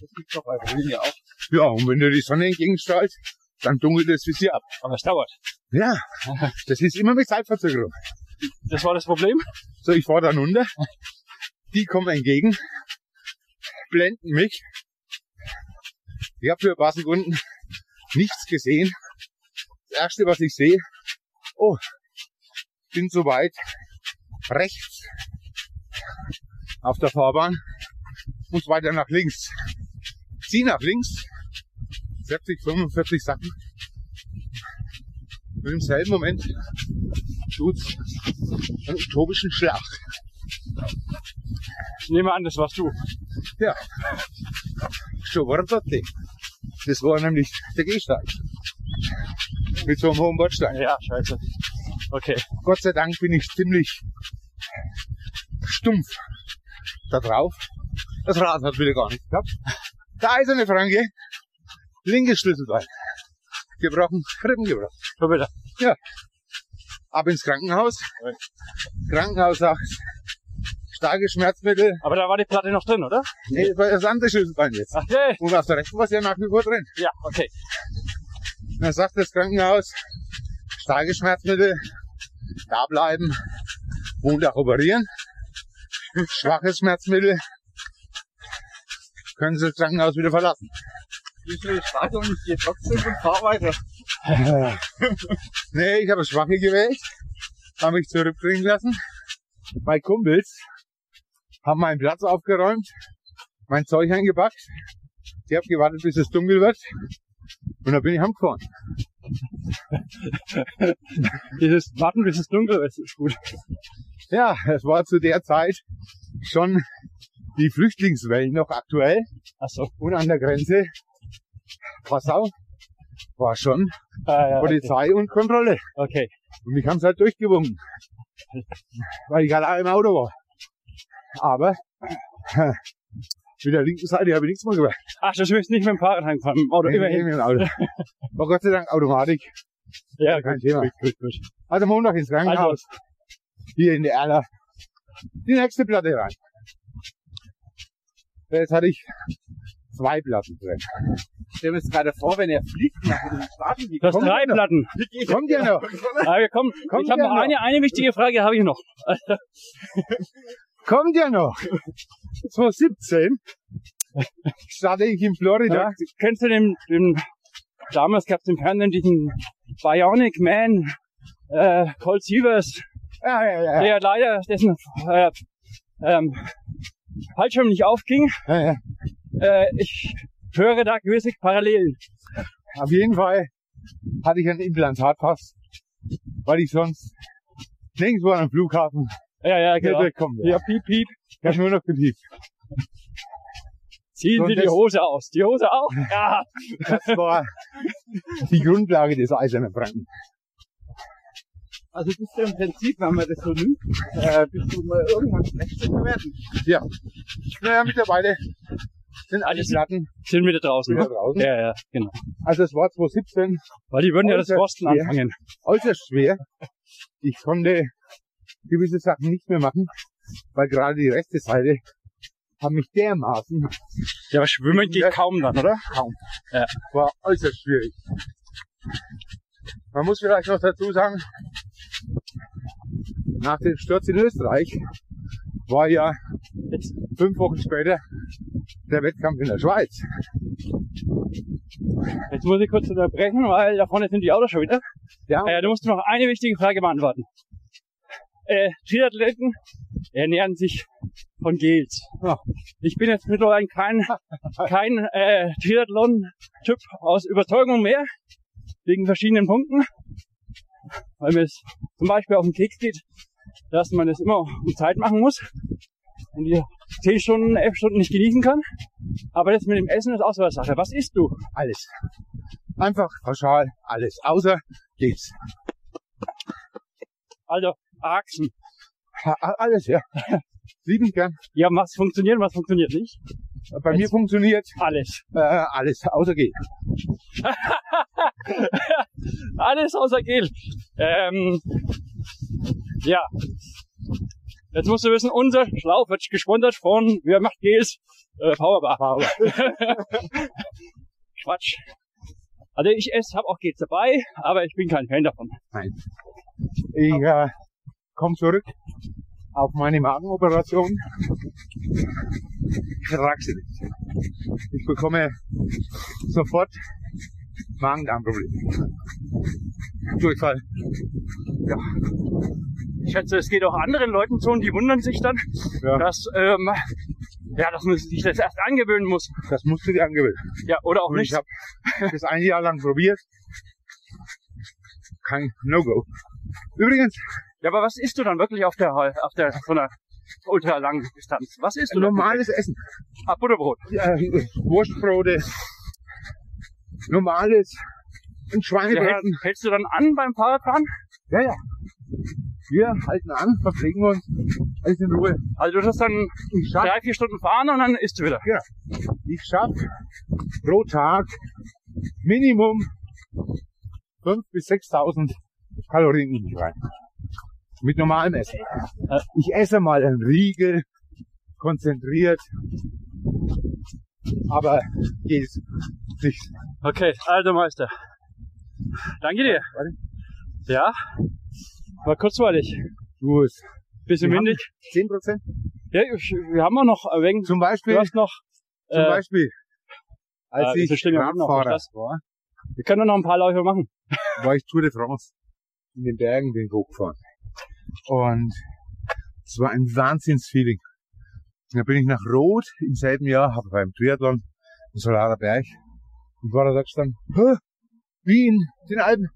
Das gibt's doch bei Familie auch. Ja, und wenn dir die Sonne entgegenstrahlt, dann dunkelt das Visier ab. Aber es dauert. Ja, das ist immer mit Zeitverzögerung. Das war das Problem. So, ich fahre dann runter, die kommen entgegen, blenden mich. Ich habe für ein paar Sekunden nichts gesehen. Das erste, was ich sehe, oh, bin so weit rechts auf der Fahrbahn und weiter nach links. Zieh nach links, 40, 45 Sachen. Und im selben Moment tut's einen utopischen Schlag. Ich nehme an, das warst du. Ja. So war das Ding. Das war nämlich der Gehsteig. Mit so einem hohen Bordstein. Ja, scheiße. Okay. Gott sei Dank bin ich ziemlich stumpf da drauf. Das Rad hat wieder gar nichts gehabt. Der eiserne Franke, linkes Schlüsselbein. Gebrochen, Rippen gebrochen. So bitte. Ab ins Krankenhaus. Krankenhaus sagt, starke Schmerzmittel. Aber da war die Platte noch drin, oder? Nee, das war das andere Schlüsselbein jetzt. Okay. Und auf der rechten war es ja nach wie vor drin. Ja, okay. Und dann sagt das Krankenhaus, starke Schmerzmittel, da bleiben, Montag operieren, schwaches Schmerzmittel, können Sie das Krankenhaus wieder verlassen. Ich will Stadion, ich gehe trotzdem und fahr weiter. <laughs> Nee, ich habe Schwache gewählt, habe mich zurückbringen lassen. Meine Kumpels haben meinen Platz aufgeräumt, mein Zeug eingepackt. Ich habe gewartet, bis es dunkel wird. Und dann bin ich heimgefahren. <laughs> Dieses Warten, bis es dunkel wird, ist gut. Ja, es war zu der Zeit schon die Flüchtlingswellen noch aktuell. Ach so. Und an der Grenze Passau war schon Ah, ja, okay. Polizei und Kontrolle. okay. Und mich haben halt durchgewunken. Weil ich halt auch im Auto war. Aber <laughs> mit der linken Seite habe ich nichts mehr gemacht. Ach, das wirst nicht mit dem Fahrrad heimgefahren. Im Auto, Nee, nee, immerhin. mit dem Auto. War Gott sei Dank Automatik. Ja, Kein gut, Thema. gut, gut, gut. Also Montag ins Krankenhaus. Hier in der Erla. Die nächste Platte rein. Jetzt hatte ich zwei Platten drin. Ich stelle mir jetzt gerade vor, wenn er fliegt nach dem Stadion, wie Du hast Kommt drei noch. Platten. Kommt ja noch. Ah, wir kommen. Kommt ich habe ja noch noch. eine, eine wichtige Frage habe ich noch. Kommt ja noch. <laughs> 2017 starte ich in Florida. Kennst du den, den damals gab es im Fernsehen diesen Bionic Man, äh, Colt Sievers, Ja, ja, ja. der leider dessen äh, ähm, Fallschirm nicht aufging. ja, ja. Äh, ich höre da gewisse Parallelen. Auf jeden Fall hatte ich einen Implantatpass, weil ich sonst nirgendwo an einem Flughafen Ja, ja, genau. wegkommen wäre. Ja, piep, piep. Ich habe nur noch gepiept. Ziehen Sie die Hose aus. Die Hose auch? <laughs> Ja. Das war die Grundlage des Eisernen Franken. Also bist du im Prinzip, wenn man das so nimmt, äh, bist du mal irgendwann schlecht zu bewerten. Ja. Naja, mittlerweile sind alle Alles- Platten Sind wieder draußen. wieder Ne? draußen. Ja, ja, genau. Also es war 2017 Weil die würden ja das Rosten schwer. anfangen. äußerst schwer. Ich konnte gewisse Sachen nicht mehr machen, weil gerade die rechte Seite haben mich dermaßen Ja, aber schwimmen geht kaum dann, oder? kaum. Ja. War äußerst schwierig. Man muss vielleicht noch dazu sagen, nach dem Sturz in Österreich war ja Jetzt, fünf Wochen später der Wettkampf in der Schweiz. jetzt muss ich kurz unterbrechen, weil da vorne sind die Autos schon wieder. Ja, Äh, du musst noch eine wichtige Frage beantworten. äh, Triathleten ernähren sich von Gels. Ja. Ich bin jetzt mittlerweile kein, <laughs> kein äh, Triathlon-Typ aus Überzeugung mehr, wegen verschiedenen Punkten. Weil mir es zum Beispiel auf den Keks geht, dass man es immer um Zeit machen muss und die 10 Stunden, 11 Stunden nicht genießen kann. Aber das mit dem Essen ist auch so eine Sache. Was isst du? Alles. Einfach pauschal alles. Außer geht's. Also Achsen. Alles, ja. <laughs> Lieben gern. Ja, was funktioniert, was funktioniert nicht? Bei mir funktioniert Alles. äh, alles, außer geht. <laughs> Alles außer Gel. Ähm, ja. Jetzt musst du wissen, unser Schlauch wird gesponsert von, wer macht Gels? Äh, Powerbar. Powerbar. <laughs> Quatsch. Also ich esse, habe auch Gels dabei, aber ich bin kein Fan davon. Nein. Ich äh, komme zurück auf meine Magenoperation. Ich ertrage sie nicht. Ich bekomme sofort Magen-Darm-Probleme. Durchfall. Ich schätze, es geht auch anderen Leuten so und die wundern sich dann, Ja. dass, ähm, ja, dass man sich das erst angewöhnen muss. Das musst du dir angewöhnen. Ja, oder auch Und nicht. ich habe das ein Jahr lang probiert. Kein No-Go. Übrigens, Ja, aber was isst du dann wirklich auf der, auf der, so einer ultra langen Distanz? Was isst du? dann? normales Essen. Ah, Butterbrot. Ja, Wurstbrote. Normales. Ein Ja, Schweinebraten. hält, hältst du dann an beim Fahrradfahren? Ja, ja. Wir halten an, verpflegen uns. Alles in Ruhe. Also du wirst dann schaff, drei, vier Stunden fahren und dann isst du wieder. ich schaff pro Tag Minimum 5.000 bis 6.000 Kalorien in mich rein. Mit normalem Essen. Ja. Ich esse mal einen Riegel, konzentriert. Aber geht nicht. Okay, also Meister. Danke dir. Warte. Ja, war kurzweilig. Du, es Bisschen Wir windig. 10 Prozent. Ja, ich, wir haben auch noch wenig, Zum du Beispiel, hast noch, zum äh, Beispiel, als äh, ich Radfahrer Straße? war, wir können noch ein paar Läufe machen. <laughs> war ich Tour de France. In den Bergen bin ich hochgefahren. Und es war ein Wahnsinnsfeeling. Da bin ich nach Rot im selben Jahr, habe beim Triathlon einen Solarer Berg und war da sagst dann, "Hä? wie in den Alpen,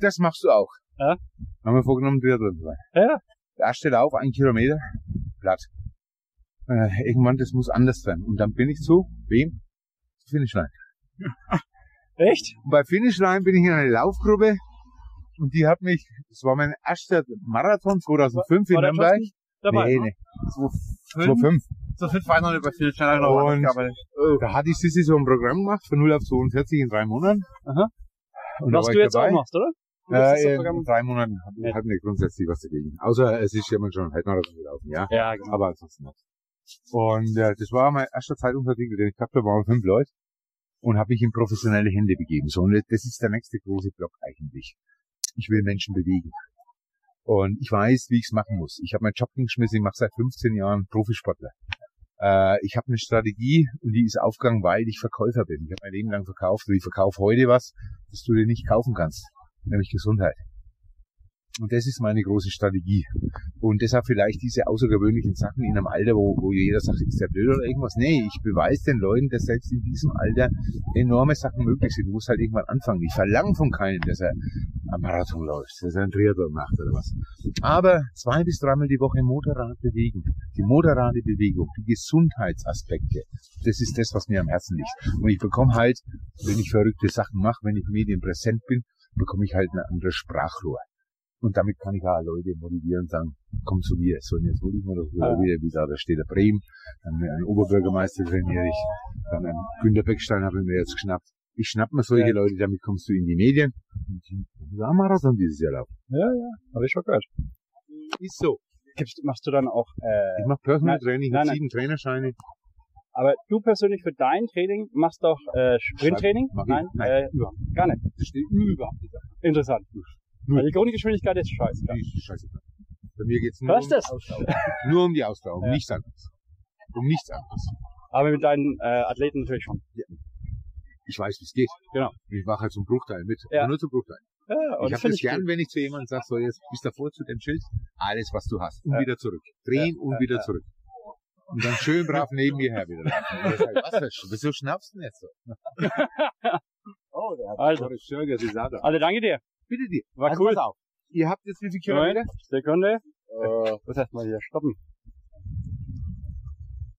das machst du auch. Ja. Haben wir vorgenommen, Triathlon zu sein. Ja. Der erste Lauf, ein Kilometer, platt. Äh, irgendwann, das muss anders sein. Und dann bin ich zu, wem? Zu Finishline. <laughs> Echt? Und bei Finishline bin ich in eine Laufgruppe und die hat mich, das war mein erster Marathon 2005 in War der Nürnberg. Dabei? Nee, ne? nee, So 2005. so fit war ich noch nicht bei viel schneller noch Und- gearbeitet. Da hatte ich Sissi so ein Programm gemacht von 0 auf 42 in drei Monaten. Aha. Und da Was du jetzt dabei. auch machst, oder? Äh, in drei Monaten habe Nee. ich hab nicht grundsätzlich was dagegen. Außer es ist jemand schon Halbmarathon gelaufen, ja. ja, genau. Aber ansonsten nicht. Und äh, das war mein erster Zeitungsartikel, den ich gehabt habe, waren fünf Leute und habe mich in professionelle Hände begeben. So, und das ist der nächste große Block eigentlich. Ich will Menschen bewegen. Und ich weiß, wie ich es machen muss. Ich habe meinen Job hingeschmissen, ich mache seit 15 Jahren Profisportler. Äh, ich habe eine Strategie und die ist aufgegangen, weil ich Verkäufer bin. Ich habe mein Leben lang verkauft und ich verkaufe heute was, das du dir nicht kaufen kannst, nämlich Gesundheit. Und das ist meine große Strategie. Und deshalb vielleicht diese außergewöhnlichen Sachen in einem Alter, wo, wo jeder sagt, ist der blöd oder irgendwas. Nee, ich beweise den Leuten, dass selbst in diesem Alter enorme Sachen möglich sind. Du musst halt irgendwann anfangen. Ich verlange von keinem, dass er am Marathon läuft, dass er einen Triathlon macht oder was. Aber zwei bis dreimal die Woche Motorrad bewegen. Die moderate Bewegung, die Gesundheitsaspekte. Das ist das, was mir am Herzen liegt. Und ich bekomme halt, wenn ich verrückte Sachen mache, wenn ich medienpräsent bin, bekomme ich halt ein anderes Sprachrohr. Und damit kann ich auch Leute motivieren und sagen, komm zu mir. So, und jetzt hol ich mir doch wieder, wieder wie da, da steht der Bremen, dann einen Oberbürgermeister trainiere ich, dann einen Günter Beckstein habe ich mir jetzt geschnappt. Ich schnapp mir solche Ja. Leute, damit kommst du in die Medien. Und die haben Marathon dieses Jahr laufen. Ja, ja, habe ich schon gehört. Ist so. Gibst, machst du dann auch, äh, Ich mache Personal Training, ich habe sieben Trainerscheine. aber du persönlich für dein Training machst doch äh, Sprinttraining? Mach. Nein, Nein, äh, überhaupt gar nicht. Das steht überhaupt nicht da. Interessant. Null. Also die Grundgeschwindigkeit ist scheiße. Ja. Die ist scheiße. Bei mir geht's nur Was um. Nur um die Ausdauer, um Ja. nichts anderes. Um nichts anderes. Aber mit deinen äh, Athleten natürlich schon. Ich weiß, wie es geht. Genau. Ich mache halt zum Bruchteil mit. Ja. Nur zum Bruchteil. Ja, Ich habe das gern, wenn ich zu jemandem sage, so jetzt bis davor zu dem Schild, alles was du hast und Ja. wieder zurück. Drehen Ja, und ja, wieder ja. zurück. Und dann schön brav neben mir her wieder. sag, was, wieso schnappst du denn jetzt so? <laughs> oh, der hat Also. Das ist auch da. Also danke dir. Bitte dir. War Also cool. pass auf. Ihr habt jetzt wie viele Kilometer? Sekunde. Äh, Muss erst mal hier stoppen.